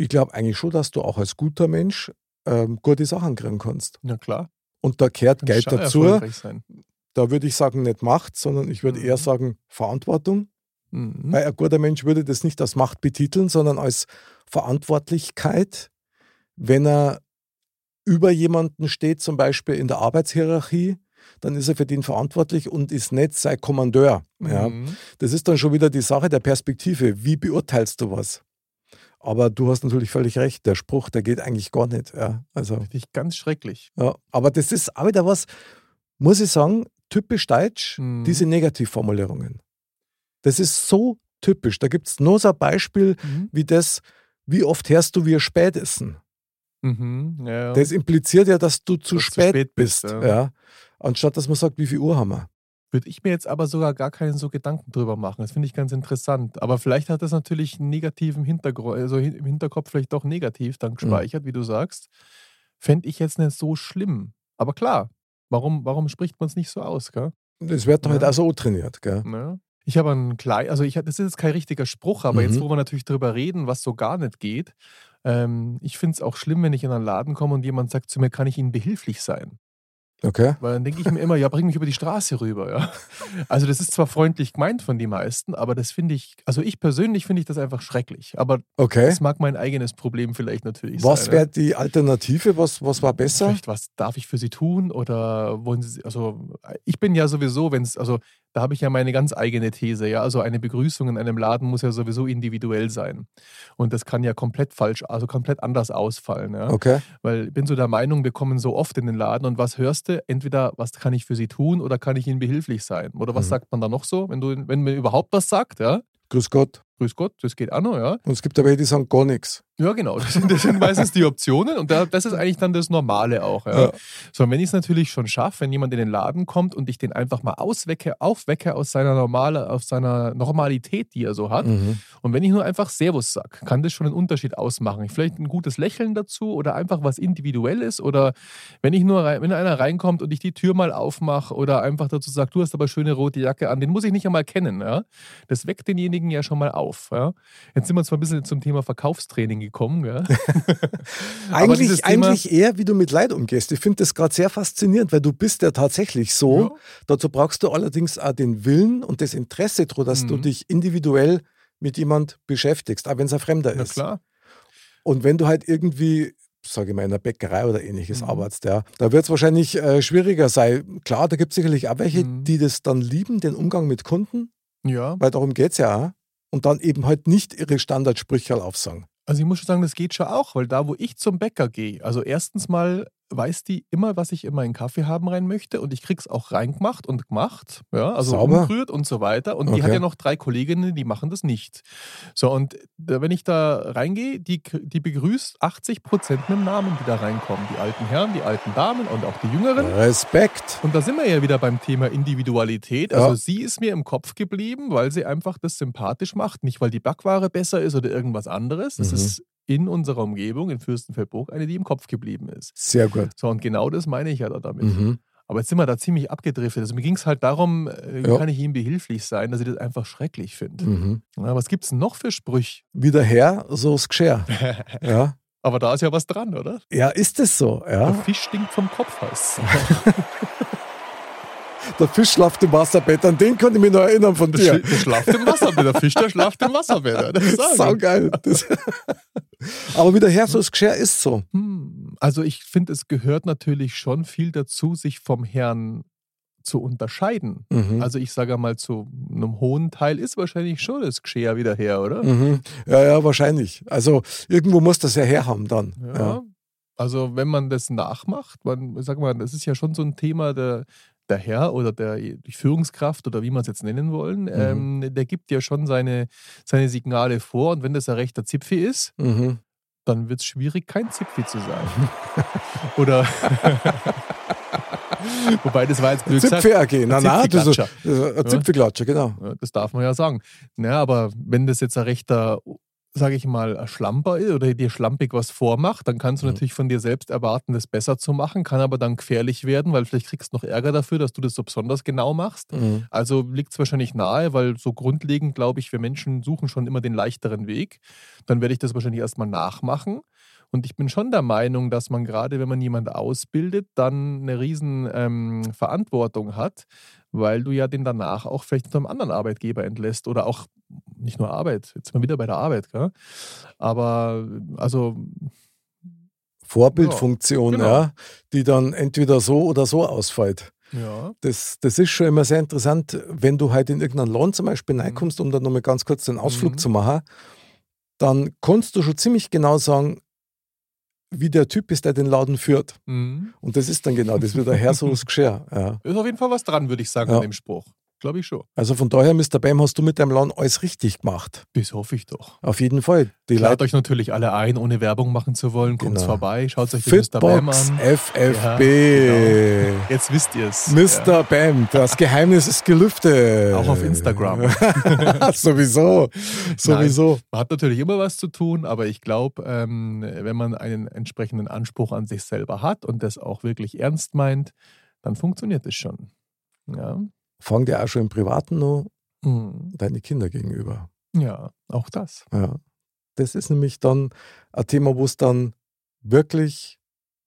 ich glaube eigentlich schon, dass du auch als guter Mensch ähm, gute Sachen kriegen kannst. Ja, klar. Und da kehrt Geld dazu. Da würde ich sagen, nicht Macht, sondern ich würde Mhm. eher sagen Verantwortung. Mhm. Weil ein guter Mensch würde das nicht als Macht betiteln, sondern als Verantwortlichkeit, wenn er über jemanden steht, zum Beispiel in der Arbeitshierarchie, dann ist er für den verantwortlich und ist nicht sein Kommandeur. Ja. Mhm. Das ist dann schon wieder die Sache der Perspektive. Wie beurteilst du was? Aber du hast natürlich völlig recht, der Spruch, der geht eigentlich gar nicht. Ja. Also, Finde ich ganz schrecklich. ja. Aber das ist auch wieder was, muss ich sagen, typisch deutsch, Mhm. diese Negativformulierungen. Das ist so typisch. Da gibt es nur so ein Beispiel Mhm. wie das, wie oft hörst du, wir spät essen. Mhm. Ja, ja. Das impliziert ja, dass du zu, Dass spät, spät bist, bist. ja. ja. Anstatt dass man sagt, wie viel Uhr haben wir. Würde ich mir jetzt aber sogar gar keinen so Gedanken drüber machen. Das finde ich ganz interessant. Aber vielleicht hat das natürlich einen negativen Hintergrund, also im Hinterkopf vielleicht doch negativ dann gespeichert, wie du sagst. Fände ich jetzt nicht so schlimm. Aber klar, warum, warum spricht man es nicht so aus, gell? Das wird halt Ja. auch so trainiert. Gell? Ne? Ich habe einen kleinen, also ich, das ist jetzt kein richtiger Spruch, aber Mhm. jetzt, wo wir natürlich drüber reden, was so gar nicht geht, ähm, ich finde es auch schlimm, wenn ich in einen Laden komme und jemand sagt zu mir, kann ich Ihnen behilflich sein? Okay. Weil dann denke ich mir immer, ja, bring mich über die Straße rüber, ja. Also das ist zwar freundlich gemeint von den meisten, aber das finde ich, also ich persönlich finde ich das einfach schrecklich. Aber Okay. das mag mein eigenes Problem vielleicht natürlich Was sein. wäre die Alternative? Was, was war besser? Vielleicht, was darf ich für Sie tun? Oder wollen Sie, also ich bin ja sowieso, wenn es, also da habe ich ja meine ganz eigene These, ja. Also eine Begrüßung in einem Laden muss ja sowieso individuell sein. Und das kann ja komplett falsch, also komplett anders ausfallen, ja. Okay. Weil ich bin so der Meinung, wir kommen so oft in den Laden und was hörst du? Entweder, was kann ich für Sie tun oder kann ich Ihnen behilflich sein? Oder was Mhm. sagt man da noch so? Wenn, du, wenn man überhaupt was sagt, ja? Grüß Gott. Grüß Gott, das geht auch noch, ja? Und es gibt aber welche, die sagen gar nichts. Ja, genau. Das sind, das sind meistens die Optionen und da, das ist eigentlich dann das Normale auch. Ja. Ja. So, und wenn ich es natürlich schon schaffe, wenn jemand in den Laden kommt und ich den einfach mal auswecke, aufwecke aus seiner normale, aus seiner Normalität, die er so hat, Mhm. und wenn ich nur einfach Servus sage, kann das schon einen Unterschied ausmachen. Vielleicht ein gutes Lächeln dazu oder einfach was Individuelles oder wenn ich nur rein, wenn einer reinkommt und ich die Tür mal aufmache oder einfach dazu sage, du hast aber schöne rote Jacke an, den muss ich nicht einmal kennen. Ja? Das weckt denjenigen ja schon mal auf. Ja? Jetzt sind wir zwar ein bisschen zum Thema Verkaufstraining gekommen. Aber dieses Eigentlich, eigentlich eher, wie du mit Leid umgehst. Ich finde das gerade sehr faszinierend, weil du bist ja tatsächlich so. Ja. Dazu brauchst du allerdings auch den Willen und das Interesse, dass du Mhm. dich individuell mit jemand beschäftigst, auch wenn es ein Fremder Na ist. klar. Und wenn du halt irgendwie, sage ich mal, in einer Bäckerei oder ähnliches Mhm. arbeitest, ja, da wird es wahrscheinlich äh, schwieriger sein. Klar, da gibt es sicherlich auch welche, Mhm. die das dann lieben, den Umgang mit Kunden, Ja. weil darum geht es ja auch. Und dann eben halt nicht ihre Standardsprüche aufsagen. Also ich muss schon sagen, das geht schon auch, weil da, wo ich zum Bäcker gehe, also erstens mal weiß die immer, was ich in meinen Kaffee haben rein möchte und ich krieg's auch reingemacht und gemacht, ja, also Sauber. umgerührt und so weiter. Und die Okay. hat ja noch drei Kolleginnen, die machen das nicht. So, und wenn ich da reingehe, die, die begrüßt 80 Prozent mit dem Namen, die da reinkommen. Die alten Herren, die alten Damen und auch die Jüngeren. Respekt. Und da sind wir ja wieder beim Thema Individualität. Ja. Also sie ist mir im Kopf geblieben, weil sie einfach das sympathisch macht. Nicht, weil die Backware besser ist oder irgendwas anderes. Das Mhm. ist in unserer Umgebung, in Fürstenfeldbruck, eine, die im Kopf geblieben ist. Sehr gut. So, und genau das meine ich ja da damit. Mhm. Aber jetzt sind wir da ziemlich abgedriftet. Also mir ging es halt darum, äh, wie Ja. kann ich ihm behilflich sein, dass ich das einfach schrecklich finde. Mhm. Ja, was gibt es noch für Sprüche? Wie der Herr, so das Geschirr. ja. Aber da ist ja was dran, oder? ja, ist es so. Der Ja. Fisch stinkt vom Kopf, heißt Der Fisch schlaft im Wasserbett, an den konnte ich mich noch erinnern von Der, dir. Sch- der schlaft im Wasserbett. Der Fisch, der schlaft im Wasserbett. Das ist Saugeil. Das Aber wie der Herr, so das Geschirr ist so. Hm, Also ich finde, es gehört natürlich schon viel dazu, sich vom Herrn zu unterscheiden. Mhm. Also ich sage mal, zu einem hohen Teil ist wahrscheinlich schon das Geschehen wieder her, oder? Mhm. Ja, ja, wahrscheinlich. Also irgendwo muss das ja herhaben dann. Ja. Ja. Also wenn man das nachmacht, man, sag mal, das ist ja schon so ein Thema, der, der Herr oder der, die Führungskraft oder wie man es jetzt nennen wollen, Mhm. ähm, der gibt ja schon seine, seine Signale vor und wenn das ein rechter Zipfi ist, Mhm. dann wird es schwierig, kein Zipfi zu sein. oder Wobei, das war jetzt blöd gesagt. Zipfel AG. Na, na, das ist das genau. Ja, Das darf man ja sagen. Naja, aber wenn das jetzt ein rechter, sage ich mal, ein Schlamper ist oder dir schlampig was vormacht, dann kannst du Mhm. natürlich von dir selbst erwarten, das besser zu machen, kann aber dann gefährlich werden, weil vielleicht kriegst du noch Ärger dafür, dass du das so besonders genau machst. Mhm. Also liegt es wahrscheinlich nahe, weil so grundlegend, glaube ich, wir Menschen suchen schon immer den leichteren Weg. Dann werde ich das wahrscheinlich erstmal nachmachen. Und ich bin schon der Meinung, dass man gerade, wenn man jemanden ausbildet, dann eine riesen ähm, Verantwortung hat, weil du ja den danach auch vielleicht zu einem anderen Arbeitgeber entlässt oder auch nicht nur Arbeit, jetzt mal wieder bei der Arbeit, gell? aber also Vorbildfunktion, Ja, genau. ja, die dann entweder so oder so ausfällt. ja, Das, das ist schon immer sehr interessant, wenn du halt in irgendeinen Laden zum Beispiel Mhm. reinkommst, um dann nochmal ganz kurz den Ausflug Mhm. zu machen, dann kannst du schon ziemlich genau sagen, wie der Typ ist, der den Laden führt. mhm. Und das ist dann genau, das wird der Herr so das Geschirr. Ja. ist auf jeden Fall was dran, würde ich sagen, Ja. an dem Spruch. Glaube ich schon. Also von daher, Mr. Bam, hast du mit deinem Laden alles richtig gemacht. Das hoffe ich doch. Auf jeden Fall. Die Leute euch natürlich alle ein, ohne Werbung machen zu wollen. Kommt Genau. vorbei, schaut euch den Mr. Bam an. FFB. Jetzt wisst ihr es. Mr. Bam, das Geheimnis ist gelüftet. Auch auf Instagram. sowieso. Sowieso. Man hat natürlich immer was zu tun, aber ich glaube, ähm, wenn man einen entsprechenden Anspruch an sich selber hat und das auch wirklich ernst meint, dann funktioniert es schon. Ja. Fang dir auch schon im Privaten noch Mhm. deine Kinder gegenüber. ja, auch das. Ja. Das ist nämlich dann ein Thema, wo es dann wirklich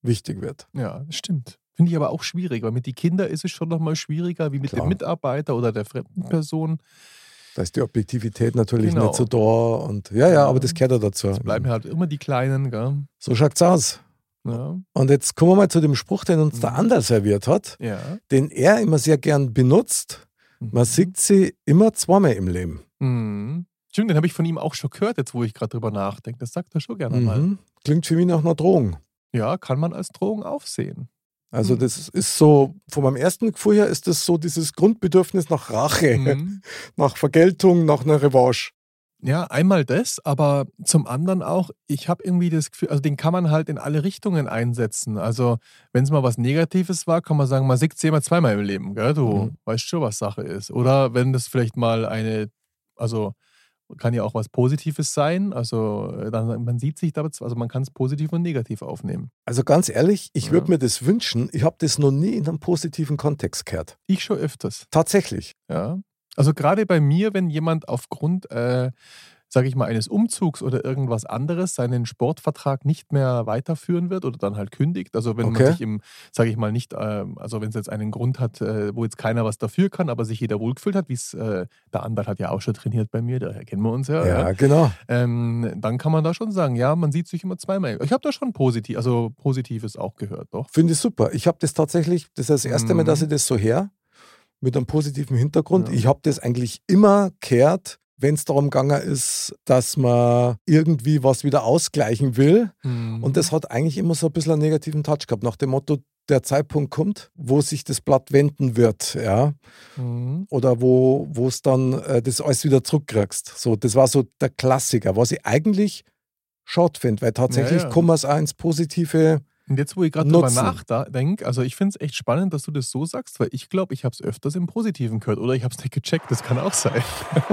wichtig wird. Ja, stimmt. Finde ich aber auch schwierig, weil mit den Kindern ist es schon nochmal schwieriger wie mit Klar. dem Mitarbeiter oder der fremden Person. Da ist die Objektivität natürlich Genau. nicht so da. Und ja, ja, aber das gehört ja dazu. Es bleiben halt immer die Kleinen, gell? So schaut's aus. Ja. Und jetzt kommen wir mal zu dem Spruch, den uns der Mhm. Ander serviert hat, ja. den er immer sehr gern benutzt. Man Mhm. sieht sie immer zweimal im Leben. Mhm. Stimmt, den habe ich von ihm auch schon gehört, jetzt wo ich gerade drüber nachdenke. Das sagt er schon gerne mal. Mhm. Klingt für mich nach einer Drohung. Ja, kann man als Drohung aufsehen. Also Mhm. das ist so, von meinem ersten Gefühl her ist das so dieses Grundbedürfnis nach Rache, Mhm. nach Vergeltung, nach einer Revanche. Ja, einmal das, aber zum anderen auch, ich habe irgendwie das Gefühl, also den kann man halt in alle Richtungen einsetzen. Also, wenn es mal was Negatives war, kann man sagen, man sieht es immer zweimal im Leben, gell? Du Mhm. weißt schon, was Sache ist. Oder wenn das vielleicht mal eine, also kann ja auch was Positives sein. Also, dann, man sieht sich da, also man kann es positiv und negativ aufnehmen. Also ganz ehrlich, ich Ja. würde mir das wünschen. Ich habe das noch nie in einem positiven Kontext gehört. Ich schon öfters. Tatsächlich. Ja. Also gerade bei mir, wenn jemand aufgrund, äh, sage ich mal, eines Umzugs oder irgendwas anderes seinen Sportvertrag nicht mehr weiterführen wird oder dann halt kündigt. Also wenn Okay. man sich im, sage ich mal, nicht, ähm, also wenn es jetzt einen Grund hat, äh, wo jetzt keiner was dafür kann, aber sich jeder wohlgefühlt hat, wie es äh, der Andal hat ja auch schon trainiert bei mir, daher kennen wir uns ja. Ja, ja. genau. Ähm, dann kann man da schon sagen, ja, man sieht sich immer zweimal. Ich habe da schon positiv, also Positives auch gehört, doch. Finde ich super. Ich habe das tatsächlich, das ist das erste Mal, Mhm. dass ich das so her, mit einem positiven Hintergrund. Ja. Ich habe das eigentlich immer gehört, wenn es darum gegangen ist, dass man irgendwie was wieder ausgleichen will. Mhm. Und das hat eigentlich immer so ein bisschen einen negativen Touch gehabt, nach dem Motto, der Zeitpunkt kommt, wo sich das Blatt wenden wird, ja. Mhm. Oder wo wo es dann äh, das alles wieder zurückkriegst. So, das war so der Klassiker, was ich eigentlich schade finde, weil tatsächlich Ja, ja. kann man es auch ins Positive. Und jetzt, wo ich gerade drüber nachdenke, also ich finde es echt spannend, dass du das so sagst, weil ich glaube, ich habe es öfters im Positiven gehört oder ich habe es nicht gecheckt, das kann auch sein.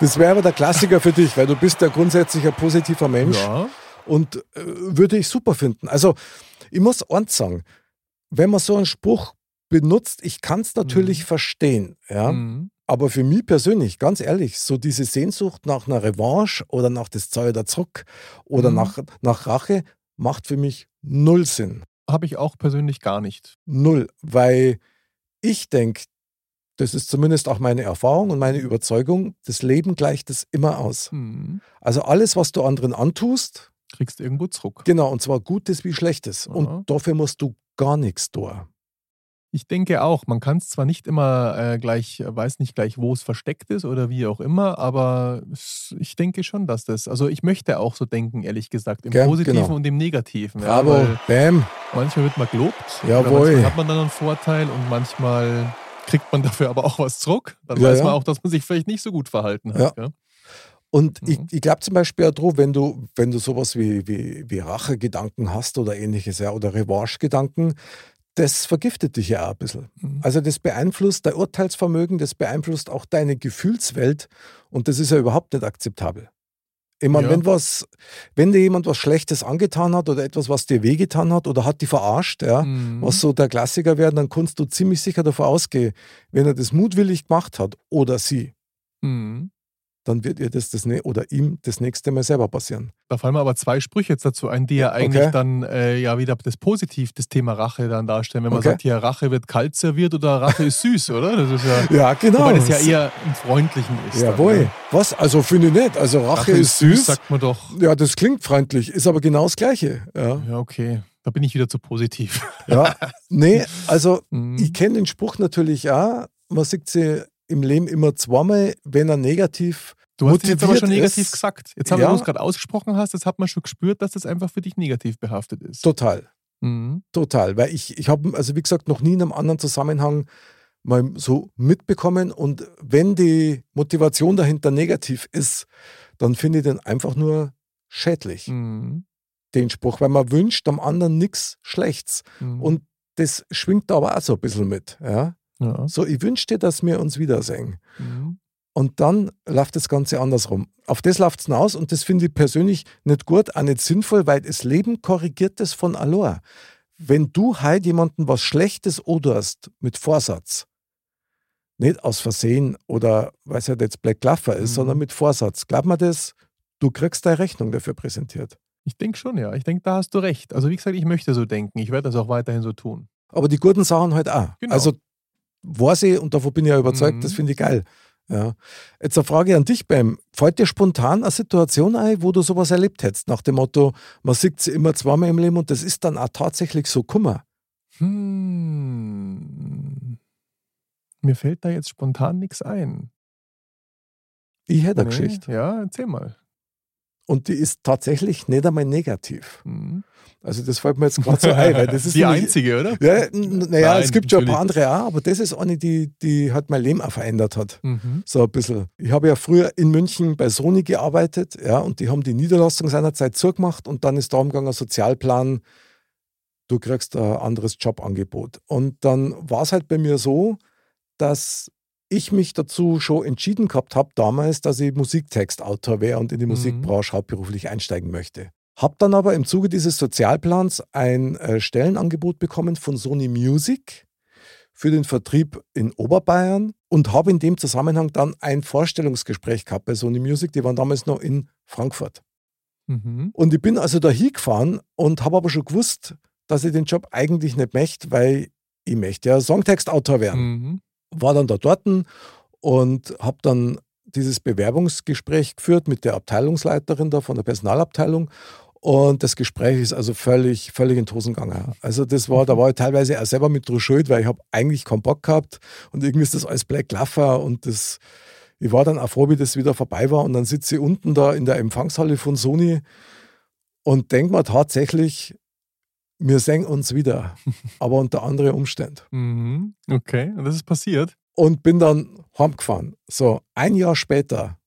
Das wäre aber der Klassiker für dich, weil du bist ja grundsätzlich ein positiver Mensch Ja. und äh, würde ich super finden. Also, ich muss eins sagen, wenn man so einen Spruch benutzt, ich kann es natürlich Mhm. verstehen, ja. Mhm. Aber für mich persönlich, ganz ehrlich, so diese Sehnsucht nach einer Revanche oder nach das Zeug da zurück oder Mhm. nach, nach Rache macht für mich null Sinn. Habe ich auch persönlich gar nicht. Null. Weil ich denke, das ist zumindest auch meine Erfahrung und meine Überzeugung, das Leben gleicht es immer aus. Mhm. Also alles, was du anderen antust, Kriegst irgendwo zurück. Genau, und zwar Gutes wie Schlechtes. Aha. Und dafür musst du gar nichts tun. Ich denke auch, man kann es zwar nicht immer äh, gleich, weiß nicht gleich, wo es versteckt ist oder wie auch immer, aber ich denke schon, dass das, also ich möchte auch so denken, ehrlich gesagt, im Gell, Positiven genau. und im Negativen. Bravo, Ja, bam. manchmal wird man gelobt, Jawohl. manchmal hat man dann einen Vorteil und manchmal kriegt man dafür aber auch was zurück. Dann Ja, weiß ja. man auch, dass man sich vielleicht nicht so gut verhalten hat. Ja. Und ich, Mhm. ich glaube zum Beispiel auch drauf, wenn du, wenn du sowas wie, wie, wie Rachegedanken hast oder ähnliches, ja, oder Revanche-Gedanken, das vergiftet dich ja auch ein bisschen. Mhm. Also das beeinflusst dein Urteilsvermögen, das beeinflusst auch deine Gefühlswelt und das ist ja überhaupt nicht akzeptabel. Ich meine, Ja. wenn was, wenn dir jemand was Schlechtes angetan hat oder etwas, was dir wehgetan hat oder hat die verarscht, ja, Mhm. was so der Klassiker wäre, dann kannst du ziemlich sicher davon ausgehen, wenn er das mutwillig gemacht hat oder sie, Mhm. Dann wird ihr das, das ne- oder ihm das nächste Mal selber passieren. Da fallen mir aber zwei Sprüche jetzt dazu ein, die ja eigentlich Okay. dann äh, ja wieder das Positiv, das Thema Rache dann darstellen. Wenn man Okay. sagt, hier Rache wird kalt serviert oder Rache ist süß, oder? Das ist ja, Ja, genau. wobei das ja eher im Freundlichen ist. dann, Jawohl. ne? Was? Also finde ich nicht. Also Rache, ist süß. sagt man doch. ja, das klingt freundlich, ist aber genau das Gleiche. Ja. Ja, okay. Da bin ich wieder zu positiv. ja. Nee, also Mhm. ich kenne den Spruch natürlich auch. Man sieht sie im Leben immer zweimal, wenn er negativ Du hast ihn jetzt aber schon negativ ist. gesagt. Jetzt haben Ja. wir es gerade ausgesprochen hast, das hat man schon gespürt, dass das einfach für dich negativ behaftet ist. Total. Mhm. Total. Weil ich, ich habe, also wie gesagt, noch nie in einem anderen Zusammenhang mal so mitbekommen. Und wenn die Motivation dahinter negativ ist, dann finde ich den einfach nur schädlich, Mhm. den Spruch, weil man wünscht am anderen nichts Schlechtes. Mhm. Und das schwingt da aber auch so ein bisschen mit. Ja? Ja. So, ich wünschte, dass wir uns wiedersehen. Mhm. Und dann läuft das Ganze andersrum. Auf das läuft es hinaus und das finde ich persönlich nicht gut, auch nicht sinnvoll, weil das Leben korrigiert das von allein. Wenn du heute jemandem was Schlechtes oderst mit Vorsatz, nicht aus Versehen oder weil es halt jetzt Black Klaffer ist, Mhm. sondern mit Vorsatz, glaub mir das, du kriegst deine Rechnung dafür präsentiert. Ich denke schon, ja. Ich denke, da hast du recht. Also wie gesagt, ich möchte so denken. Ich werde das auch weiterhin so tun. Aber die guten Sachen halt auch. Genau. Also weiß ich und davon bin ich ja überzeugt, Mhm. das finde ich geil. Ja. Jetzt eine Frage an dich, Beim. Fällt dir spontan eine Situation ein, wo du sowas erlebt hättest? Nach dem Motto, man sieht sie immer zweimal im Leben und das ist dann auch tatsächlich so Kummer. Hm. Mir fällt da jetzt spontan nichts ein. Ich hätte eine Nee? Geschichte. Ja, erzähl mal. Und die ist tatsächlich nicht einmal negativ. Hm. Also das fällt mir jetzt gerade so ein, weil das ist die nämlich- einzige, oder? Ja, naja, es gibt schon ein paar andere auch, aber das ist eine, die, die halt mein Leben auch verändert hat. Mhm. So ein bisschen. Ich habe ja früher in München bei Sony gearbeitet, ja, und die haben die Niederlassung seinerzeit zugemacht und dann ist darum gegangen, Sozialplan, du kriegst ein anderes Jobangebot. Und dann war es halt bei mir so, dass ich mich dazu schon entschieden gehabt habe damals, dass ich Musiktextautor wäre und in die Mhm. Musikbranche hauptberuflich einsteigen möchte. Hab dann aber im Zuge dieses Sozialplans ein äh, Stellenangebot bekommen von Sony Music für den Vertrieb in Oberbayern und habe in dem Zusammenhang dann ein Vorstellungsgespräch gehabt bei Sony Music. Die waren damals noch in Frankfurt. Mhm. Und ich bin also da hingefahren und habe aber schon gewusst, dass ich den Job eigentlich nicht möchte, weil ich möchte ja Songtextautor werden Mhm. war dann da dort und habe dann dieses Bewerbungsgespräch geführt mit der Abteilungsleiterin da von der Personalabteilung. Und das Gespräch ist also völlig, völlig in die Hosen gegangen. Also das war, da war ich teilweise auch selber mit schuld, weil ich habe eigentlich keinen Bock gehabt und irgendwie ist das alles Black Laffer und das, ich war dann auch froh, wie das wieder vorbei war und dann sitze ich unten da in der Empfangshalle von Sony und denke mir tatsächlich, wir sehen uns wieder, aber unter anderen Umständen Mhm. Okay, und das ist passiert. und bin dann heimgefahren. So, ein Jahr später,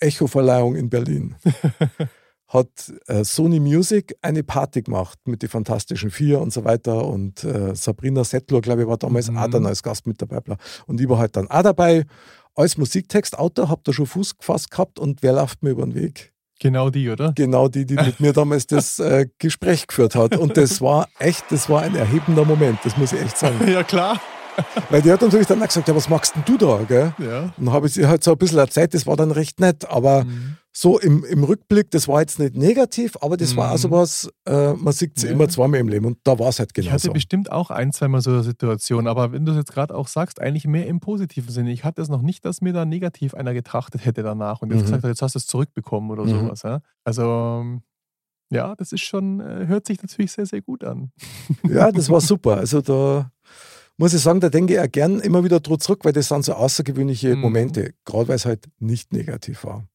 Echo-Verleihung in Berlin, hat äh, Sony Music eine Party gemacht mit den Fantastischen Vier und so weiter. Und äh, Sabrina Settler, glaube ich, war damals Mhm. auch dann als Gast mit dabei. bla. Und ich war halt dann auch dabei. Als Musiktextautor, hab da schon Fuß gefasst gehabt und wer läuft mir über den Weg? Genau die, oder? Genau die, die mit mir damals das äh, Gespräch geführt hat. Und das war echt, das war ein erhebender Moment, das muss ich echt sagen. Ja, klar. Weil die hat natürlich dann auch gesagt, ja, was machst denn du da? Gell? Ja. Und habe ich sie halt so ein bisschen erzählt, das war dann recht nett. Aber Mhm. so im, im Rückblick, das war jetzt nicht negativ, aber das war Mhm. auch sowas, äh, man sieht sie Ja. immer zweimal im Leben und da war es halt Ich genau hatte so. bestimmt auch ein, zweimal so eine Situation, aber wenn du es jetzt gerade auch sagst, eigentlich mehr im positiven Sinne. Ich hatte es noch nicht, dass mir da negativ einer getrachtet hätte danach und jetzt Mhm. gesagt hat, jetzt hast du es zurückbekommen oder Mhm. sowas. Ja? Also, Ja, das ist schon, äh, hört sich natürlich sehr, sehr gut an. Ja, das war super. Also da muss ich sagen, da denke ich auch gern immer wieder drauf zurück, weil das sind so außergewöhnliche Mhm. Momente, gerade weil es halt nicht negativ war.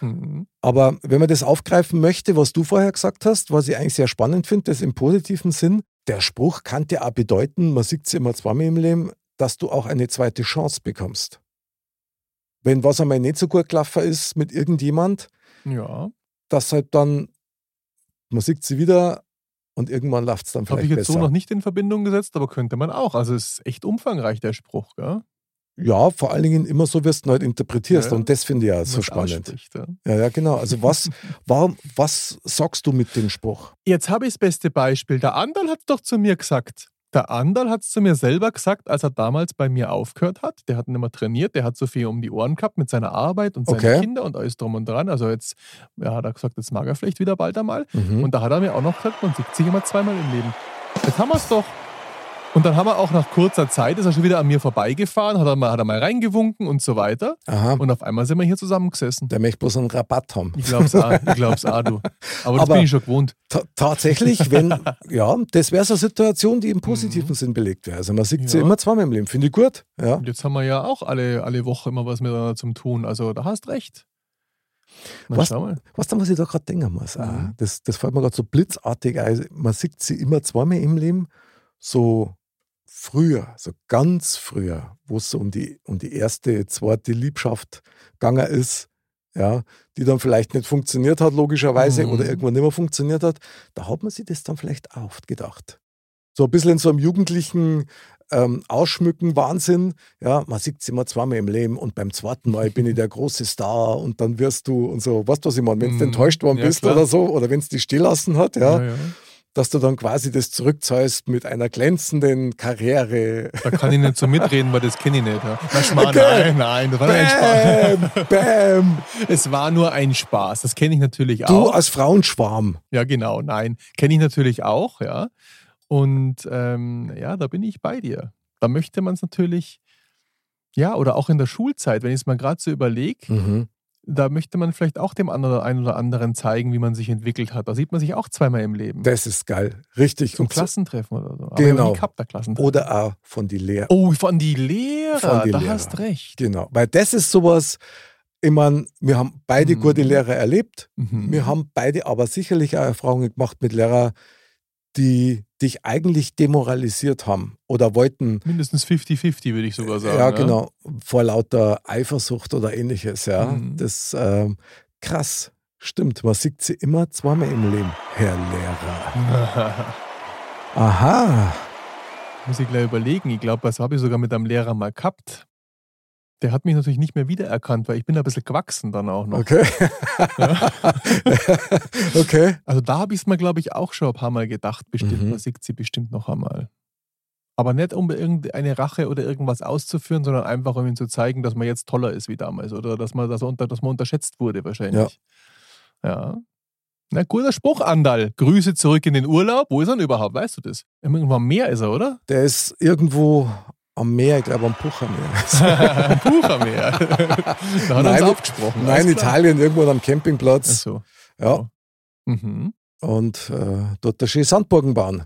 Mhm. Aber wenn man das aufgreifen möchte, was du vorher gesagt hast, was ich eigentlich sehr spannend finde, das im positiven Sinn, der Spruch kann ja auch bedeuten, man sieht es immer zweimal im Leben, dass du auch eine zweite Chance bekommst. Wenn was einmal nicht so gut gelaufen ist mit irgendjemand, Ja, dass halt dann, man sieht sie wieder und irgendwann läuft es dann habe vielleicht ich jetzt besser. so noch nicht in Verbindung gesetzt, aber könnte man auch. Also es ist echt umfangreich, der Spruch, gell? Ja, vor allen Dingen immer so, wie du ihn halt interpretierst. Ja. Und das finde ich ja so spannend. ja. Ja, ja, genau. Also was, warum, was sagst du mit dem Spruch? Jetzt habe ich das beste Beispiel. Der Andal hat es doch zu mir gesagt. Der Andal hat es zu mir selber gesagt, als er damals bei mir aufgehört hat. Der hat nicht mehr trainiert, der hat so viel um die Ohren gehabt mit seiner Arbeit und seinen Okay. Kindern und alles drum und dran. Also jetzt ja, hat er gesagt, jetzt mag er vielleicht wieder bald einmal. Mhm. Und da hat er mir auch noch gesagt, man sieht sich immer zweimal im Leben. Jetzt haben wir es doch. Und dann haben wir auch nach kurzer Zeit, ist er schon wieder an mir vorbeigefahren, hat er mal, hat er mal reingewunken und so weiter. Aha, Und auf einmal sind wir hier zusammengesessen. der möchte bloß einen Rabatt haben. Ich glaub's auch, ich glaub's auch, du. Aber das Aber- bin ich schon gewohnt. Ta tatsächlich, wenn, ja, das wäre so eine Situation, die im positiven Sinn belegt wäre. Also man sieht sie Mhm. Ja. immer zweimal im Leben. Finde ich gut. Ja. Und jetzt haben wir ja auch alle, alle Woche immer was miteinander zum Tun. Also da hast recht. Na, Was? Was dann, was ich da gerade denken muss, Mhm. das, das fällt mir gerade so blitzartig ein. Man sieht sie immer zweimal im Leben, so früher, so ganz früher, wo es so um die, um die erste, zweite Liebschaft gegangen ist, ja, die dann vielleicht nicht funktioniert hat, logischerweise, Mhm. oder irgendwann nicht mehr funktioniert hat, da hat man sich das dann vielleicht auch gedacht. So ein bisschen in so einem jugendlichen ähm, Ausschmücken, Wahnsinn. Ja, man sieht es immer zweimal im Leben und beim zweiten Mal bin ich der große Star und dann wirst du und so. Weißt du, was ich meine? Wenn du Mhm. enttäuscht worden Ja, bist klar. oder so, oder wenn es dich still lassen hat, ja, Ja, ja. Dass du dann quasi das zurückzahlst mit einer glänzenden Karriere. Da kann ich nicht so mitreden, weil das kenne ich nicht. Ja. Na, Schmarrn, Okay. Nein, nein, das war nur ein Spaß. Bam, bam. Es war nur ein Spaß. Das kenne ich natürlich Du auch. als Frauenschwarm. Ja, genau, nein. Kenne ich natürlich auch, ja. Und ähm, ja, da bin ich bei dir. Da möchte man es natürlich, ja, oder auch in der Schulzeit, wenn ich es mal gerade so überlege, Mhm. Da möchte man vielleicht auch dem anderen, einen oder anderen zeigen, wie man sich entwickelt hat. Da sieht man sich auch zweimal im Leben. Das ist geil. Richtig. Zum Und Klassentreffen oder so. Aber Genau. Klassentreffen. Oder auch von die Lehrer. oh, von die Lehrer, Von die da Lehrer. hast recht. Genau. Weil das ist sowas, ich meine, wir haben beide Mhm. gute Lehrer erlebt. Mhm. Wir haben beide aber sicherlich auch Erfahrungen gemacht mit Lehrern, die dich eigentlich demoralisiert haben oder wollten, Mindestens 50-50, würde ich sogar sagen. ja, genau, vor lauter Eifersucht oder ähnliches. Ja, Mhm. das ähm, krass. Stimmt, man sieht sie immer zweimal im Leben, Herr Lehrer. Aha. Muss ich gleich überlegen. Ich glaube, das habe ich sogar mit einem Lehrer mal gehabt. Der hat mich natürlich nicht mehr wiedererkannt, weil ich bin ein bisschen gewachsen dann auch noch. Okay. okay. Also da habe ich es mir, glaube ich, auch schon ein paar Mal gedacht. Bestimmt, Mhm. man sieht sie bestimmt noch einmal. Aber nicht, um irgendeine Rache oder irgendwas auszuführen, sondern einfach, um ihm zu zeigen, dass man jetzt toller ist wie damals oder dass man, dass er unter, dass man unterschätzt wurde wahrscheinlich. Ja. Na, guter Spruch, Andal. Grüße zurück in den Urlaub. Wo ist er denn überhaupt? Weißt du das? Irgendwo am Meer ist er, oder? Der ist irgendwo am Meer, ich glaube am Puchermeer. Am Buchermeer. da hat er uns Nein, aufgesprochen. Nein. Italien, irgendwo am Ach Campingplatz. so. Ja. Mhm. Und äh, dort der schöne Sandburgen bauen.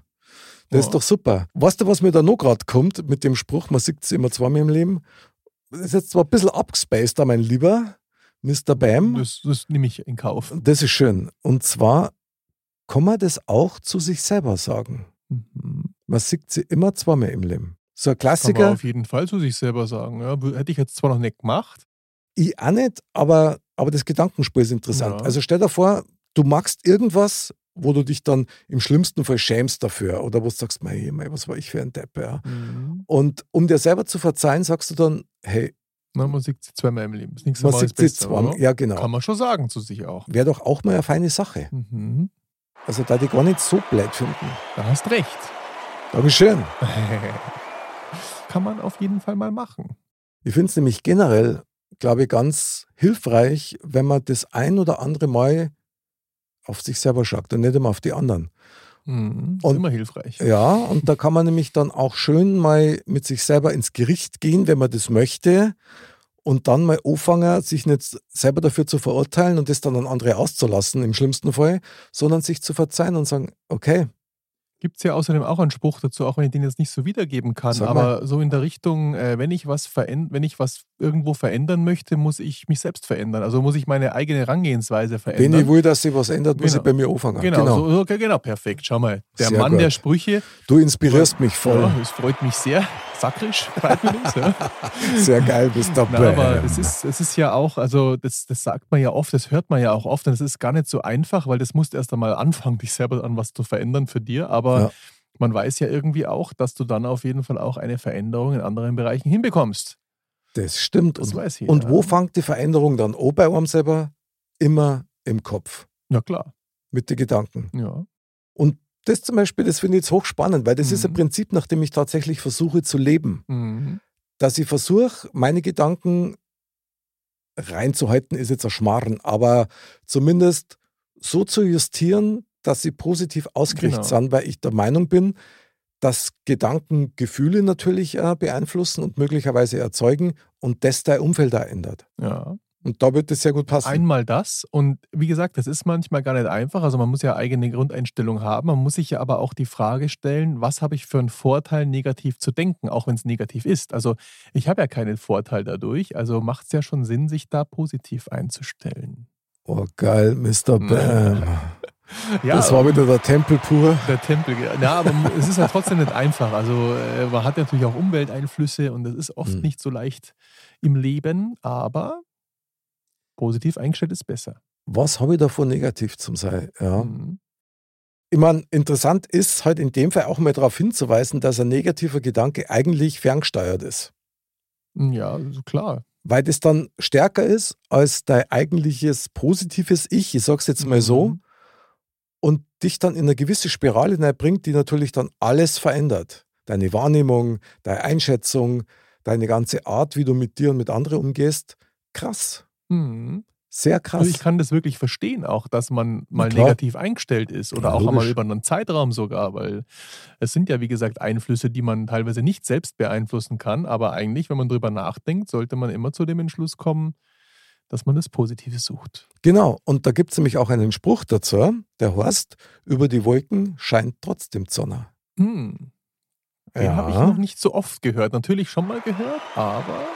Das ist Ja. doch super. Weißt du, was mir da noch gerade kommt mit dem Spruch, man sieht es immer zweimal im Leben? Das ist jetzt zwar ein bisschen abgespaced, da mein Lieber Mr. Bam. Das, das nehme ich in Kauf. Das ist schön. Und zwar kann man das auch zu sich selber sagen. Mhm. Man sieht sie immer zweimal im Leben. So ein Kann man Klassiker, auf jeden Fall zu sich selber sagen. Ja, hätte ich jetzt zwar noch nicht gemacht. ich auch nicht, aber, aber das Gedankenspiel ist interessant. Ja. Also stell dir vor, du magst irgendwas, wo du dich dann im schlimmsten Fall schämst dafür oder wo du sagst, mei, mei, was war ich für ein Depp, ja. Mhm. Und um dir selber zu verzeihen, sagst du dann, hey, Na, man sieht sie zweimal im Leben. Das nächste man Mal ist sieht sie zweimal. Ja, genau. Kann man schon sagen zu sich auch. Wäre doch auch mal eine feine Sache. Mhm. Also da die gar nicht so blöd finden. Da hast recht. Dankeschön. Kann man auf jeden Fall mal machen. Ich finde es nämlich generell, glaube ich, ganz hilfreich, wenn man das ein oder andere Mal auf sich selber schaut und nicht immer auf die anderen. Mhm. Und- immer hilfreich. Ja, und da kann man nämlich dann auch schön mal mit sich selber ins Gericht gehen, wenn man das möchte und dann mal anfangen, sich nicht selber dafür zu verurteilen und das dann an andere auszulassen, im schlimmsten Fall, sondern sich zu verzeihen und sagen, okay, Gibt es ja außerdem auch einen Spruch dazu, auch wenn ich den jetzt nicht so wiedergeben kann, aber so in der Richtung, äh, wenn ich was veränd wenn ich was irgendwo verändern möchte, muss ich mich selbst verändern. Also muss ich meine eigene Herangehensweise wenn verändern. ich will, dass sich was ändert, muss Genau. ich bei mir anfangen. Genau, So, so, okay, genau, perfekt. Schau mal, der Sehr Mann gut. der Sprüche. Du inspirierst mich voll. Ja, es freut mich sehr. Sakrisch, freut mich das, ja. Sehr geil, bist dabei. aber es ist, es ist ja auch, also das, das sagt man ja oft, das hört man ja auch oft und es ist gar nicht so einfach, weil das musst du erst einmal anfangen, dich selber an was zu verändern für dir. Aber Ja. man weiß ja irgendwie auch, dass du dann auf jeden Fall auch eine Veränderung in anderen Bereichen hinbekommst. Das stimmt. Das und, weiß jeder. und wo fängt die Veränderung dann an bei einem selber? Immer im Kopf, Na klar, mit den Gedanken. ja. Und das zum Beispiel, das finde ich jetzt hochspannend, weil das ist ein Mhm. Prinzip, nach dem ich tatsächlich versuche zu leben. Mhm. Dass ich versuche, meine Gedanken reinzuhalten, ist jetzt ein Schmarren, aber zumindest so zu justieren, dass sie positiv ausgerichtet Genau. sind, weil ich der Meinung bin, dass Gedanken Gefühle natürlich äh, beeinflussen und möglicherweise erzeugen und das dein Umfeld da ändert. ja. Und da wird es sehr gut passen. Einmal das und wie gesagt, das ist manchmal gar nicht einfach. Also man muss ja eigene Grundeinstellung haben. Man muss sich ja aber auch die Frage stellen, was habe ich für einen Vorteil, negativ zu denken, auch wenn es negativ ist. Also ich habe ja keinen Vorteil dadurch. Also macht es ja schon Sinn, sich da positiv einzustellen. oh, geil, Mr. Bam. Ja, das war wieder der Tempel pur. der Tempel. Ja, aber es ist ja trotzdem nicht einfach. Also äh, man hat natürlich auch Umwelteinflüsse und das ist oft Mhm. nicht so leicht im Leben, aber positiv eingestellt ist besser. Was habe ich davon negativ zum sein? Ja. Mhm. Ich meine, interessant ist halt in dem Fall auch mal darauf hinzuweisen, dass ein negativer Gedanke eigentlich ferngesteuert ist. Ja, also klar. Weil das dann stärker ist als dein eigentliches positives Ich, ich sag's jetzt mal so, Mhm. Und dich dann in eine gewisse Spirale bringt, die natürlich dann alles verändert. Deine Wahrnehmung, deine Einschätzung, deine ganze Art, wie du mit dir und mit anderen umgehst. Krass. Mhm. Sehr krass. Also ich kann das wirklich verstehen, auch dass man mal negativ eingestellt ist oder Ja, auch einmal über einen Zeitraum sogar, weil es sind ja, wie gesagt, Einflüsse, die man teilweise nicht selbst beeinflussen kann, aber eigentlich, wenn man drüber nachdenkt, sollte man immer zu dem Entschluss kommen, dass man das Positive sucht. Genau, und da gibt es nämlich auch einen Spruch dazu, der heißt, über die Wolken scheint trotzdem Sonne. Hm. Den habe ich noch nicht so oft gehört. Natürlich schon mal gehört, aber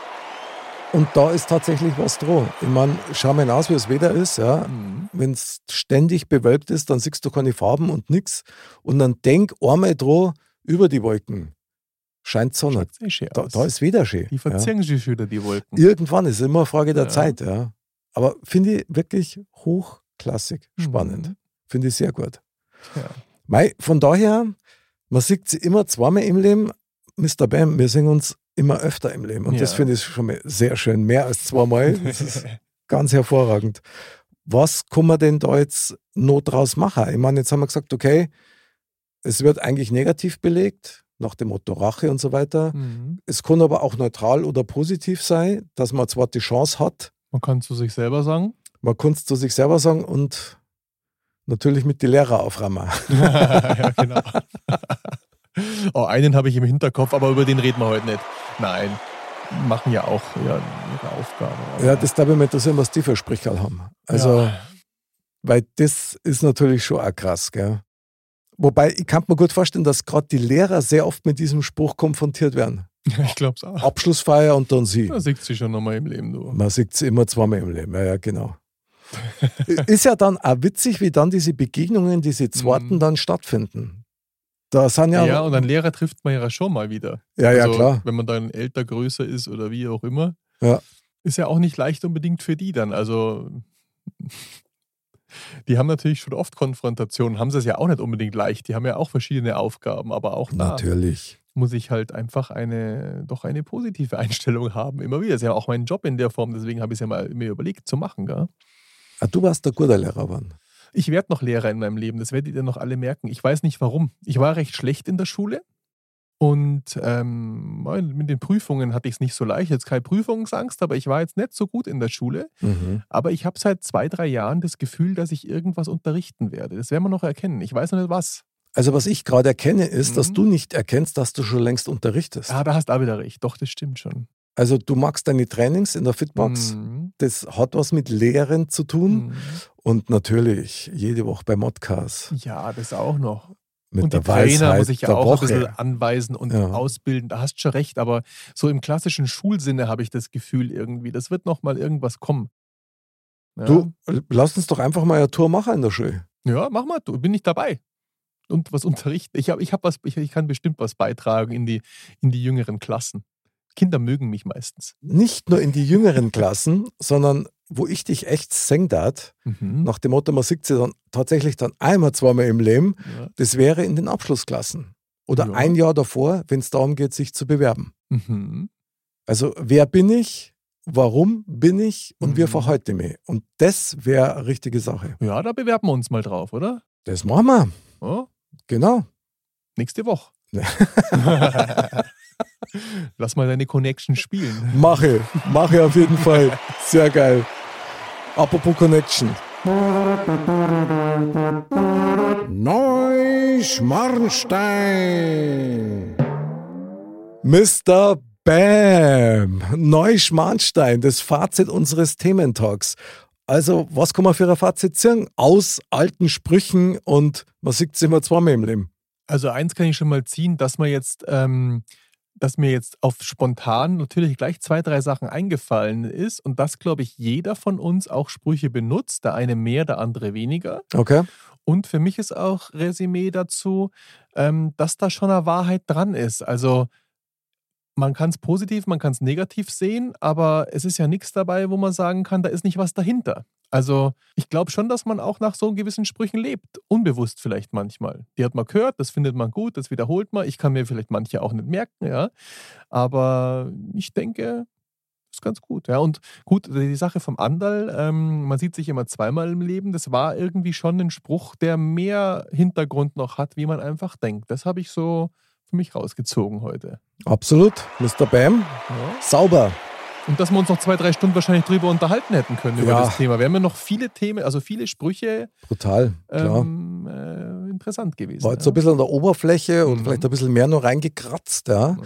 Und da ist tatsächlich was dran. Ich meine, schau mal hinaus, wie das Wetter ist. Ja. hm, Wenn es ständig bewölkt ist, dann siehst du keine Farben und nichts. Und dann denk einmal dran, über die Wolken scheint Sonne. Da, da ist wieder schön. die ja. verziehen sich wieder, die Wolken. Irgendwann ist immer eine Frage der Ja. Zeit. Ja. Aber finde ich wirklich hochklassig, spannend. Mhm. Finde ich sehr gut. Ja. Mei, von daher, man sieht sie immer zweimal im Leben. Mr. Bam, wir sehen uns immer öfter im Leben. Und das Ja. finde ich schon mal sehr schön. Mehr als zweimal. Das ist ganz hervorragend. Was kann man denn da jetzt noch draus machen? Ich meine, jetzt haben wir gesagt, okay, es wird eigentlich negativ belegt, nach dem Motto Rache und so weiter. Mhm. Es kann aber auch neutral oder positiv sein, dass man zwar die Chance hat, Man kann zu sich selber sagen. man kann es zu sich selber sagen und natürlich mit die Lehrer auframmen. ja, genau. oh, einen habe ich im Hinterkopf, aber über den reden wir heute nicht. Nein, machen ja auch ja, ihre Aufgabe. Ja, das darf ich mich interessieren, was die für Sprichwörter haben. Also, Ja. weil das ist natürlich schon auch krass, gell? Wobei, ich kann mir gut vorstellen, dass gerade die Lehrer sehr oft mit diesem Spruch konfrontiert werden. ich glaube es auch. Abschlussfeier und dann sie. Da sieht sie schon nochmal im Leben, du. Man sieht es immer zweimal im Leben, ja, ja, genau. ist ja dann auch witzig, wie dann diese Begegnungen, diese zweiten Mhm. dann stattfinden. Da sind ja, Ja, und einen Lehrer trifft man ja schon mal wieder. ja, ja, also, klar. Wenn man dann älter, größer ist oder wie auch immer. Ja. Ist ja auch nicht leicht unbedingt für die dann. Also, die haben natürlich schon oft Konfrontationen, haben sie es ja auch nicht unbedingt leicht. Die haben ja auch verschiedene Aufgaben, aber auch da Natürlich. muss ich halt einfach eine, doch eine positive Einstellung haben. Immer wieder. Das ist ja auch mein Job in der Form, deswegen habe ich es ja mal mir überlegt zu machen. Gell? Ah, du warst der guter Lehrer, Mann. Ich werde noch Lehrer in meinem Leben, das werdet ihr noch alle merken. Ich weiß nicht warum. Ich war recht schlecht in der Schule und ähm, mit den Prüfungen hatte ich es nicht so leicht. Jetzt keine Prüfungsangst, aber ich war jetzt nicht so gut in der Schule. Mhm. Aber ich habe seit zwei, drei Jahren das Gefühl, dass ich irgendwas unterrichten werde. Das werden wir noch erkennen. Ich weiß noch nicht was. Also, was ich gerade erkenne, ist, dass Mhm. du nicht erkennst, dass du schon längst unterrichtest. Ah, da hast du auch wieder recht. Doch, das stimmt schon. Also du magst deine Trainings in der Fitbox. Mhm. Das hat was mit Lehren zu tun. Mhm. Und natürlich jede Woche bei Modcast Ja, das auch noch. Mit und der die Trainer Weisheit muss ich ja auch Woche. ein bisschen anweisen und Ja. ausbilden. Da hast du schon recht, aber so im klassischen Schulsinne habe ich das Gefühl irgendwie, das wird noch mal irgendwas kommen. Ja, Du, lass uns doch einfach mal eine Tour machen in der Schule. ja mach mal, du bin ich dabei. Und was unterrichten. Ich, hab, ich, hab was, ich, ich kann bestimmt was beitragen in die, in die jüngeren Klassen. Kinder mögen mich meistens. Nicht nur in die jüngeren Klassen, sondern wo ich dich echt singen darf, Mhm. nach dem Motto, man sieht sie dann tatsächlich dann einmal, zweimal im Leben, Ja. das wäre in den Abschlussklassen. Oder Ja. ein Jahr davor, wenn es darum geht, sich zu bewerben. Mhm. Also wer bin ich, warum bin ich und wie Mhm. verhalte ich mich? Und das wäre eine richtige Sache. ja, da bewerben wir uns mal drauf, oder? Das machen wir. Ja, Genau. nächste Woche. Lass mal deine Connection spielen. Mache, mache auf jeden Fall. Sehr geil. Apropos Connection. Neuschmarnstein. Mr. Bam. Neuschmarnstein, das Fazit unseres Thementalks. Also, was kann man für ein Fazit ziehen? Aus alten Sprüchen und man sieht es immer zweimal im Leben. Also eins kann ich schon mal ziehen, dass man jetzt, ähm, dass mir jetzt auf spontan natürlich gleich zwei, drei Sachen eingefallen ist und dass, glaube ich, jeder von uns auch Sprüche benutzt, der eine mehr, der andere weniger. Okay? Und für mich ist auch Resümee dazu, ähm, dass da schon eine Wahrheit dran ist. Also man kann es positiv, man kann es negativ sehen, aber es ist ja nichts dabei, wo man sagen kann, da ist nicht was dahinter. Also ich glaube schon, dass man auch nach so gewissen Sprüchen lebt. Unbewusst vielleicht manchmal. Die hat man gehört, das findet man gut, das wiederholt man. Ich kann mir vielleicht manche auch nicht merken, ja. Aber ich denke, ist ganz gut. Ja, und gut, die Sache vom Andal, ähm, man sieht sich immer zweimal im Leben, das war irgendwie schon ein Spruch, der mehr Hintergrund noch hat, wie man einfach denkt. Das habe ich so für mich rausgezogen heute. Absolut. Mr. Bam. Ja. Sauber. Und dass wir uns noch zwei, drei Stunden wahrscheinlich drüber unterhalten hätten können über Ja. das Thema. Wir haben ja noch viele Themen, also viele Sprüche Brutal. Klar. ähm, äh, interessant gewesen. War jetzt ja. so ein bisschen an der Oberfläche und Mhm. vielleicht ein bisschen mehr noch reingekratzt, ja. Ja.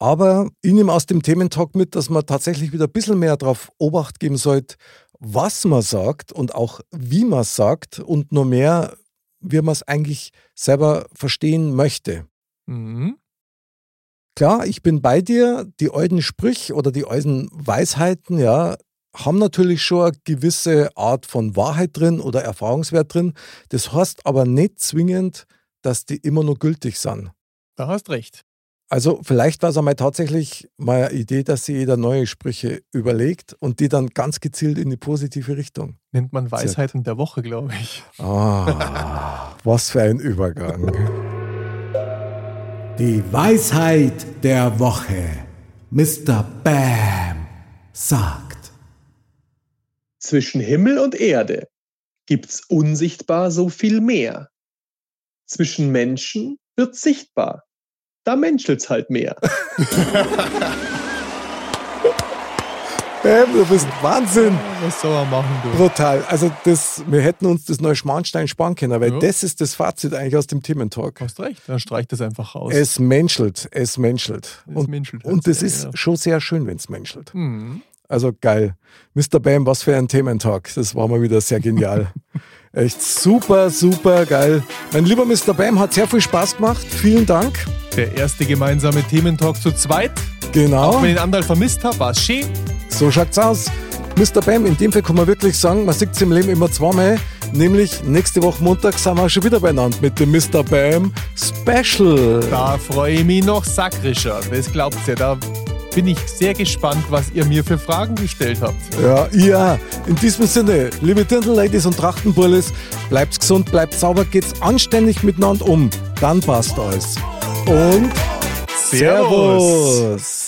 Aber ich nehme aus dem Thementalk mit, dass man tatsächlich wieder ein bisschen mehr darauf Obacht geben sollte, was man sagt und auch wie man es sagt und nur mehr, wie man es eigentlich selber verstehen möchte. Mhm. Klar, ich bin bei dir, die alten Sprüche oder die alten Weisheiten, ja, haben natürlich schon eine gewisse Art von Wahrheit drin oder Erfahrungswert drin. Das heißt aber nicht zwingend, dass die immer nur gültig sind. Da hast recht. Also vielleicht war es einmal tatsächlich mal eine Idee, dass sich jeder neue Sprüche überlegt und die dann ganz gezielt in die positive Richtung. Nennt man Weisheiten der Woche, glaube ich. Ah, was für ein Übergang. Die Weisheit der Woche. Mr. Bam sagt. Zwischen Himmel und Erde gibt's unsichtbar so viel mehr. Zwischen Menschen wird sichtbar. Da menschelt's halt mehr. Bam, du bist Wahnsinn. Was soll man machen, du? Brutal. Also das, wir hätten uns das neue Schmarnstein sparen können, weil Ja. das ist das Fazit eigentlich aus dem Thementalk. Du hast recht, dann streich das einfach raus. Es menschelt, es menschelt. Es und menschelt und das ist ja. schon sehr schön, wenn es menschelt. Mhm. Also geil. Mr. Bam, was für ein Thementalk. Das war mal wieder sehr genial. Echt super, super geil. Mein lieber Mr. Bam, hat sehr viel Spaß gemacht. Vielen Dank. Der erste gemeinsame Thementalk zu zweit. Genau. Auch wenn ich den Andal vermisst habe, war es schön. So schaut's aus. Mr. Bam, in dem Fall kann man wirklich sagen, man sieht es im Leben immer zweimal. Nämlich nächste Woche Montag sind wir schon wieder beieinander mit dem Mr. Bam Special. Da freue ich mich noch sackrischer. Das glaubt ihr. Da bin ich sehr gespannt, was ihr mir für Fragen gestellt habt. Ja, ja. In diesem Sinne, liebe Dirndl-Ladies und Trachtenbullis, bleibt gesund, bleibt sauber, geht's anständig miteinander um. Dann passt alles. Und Servus.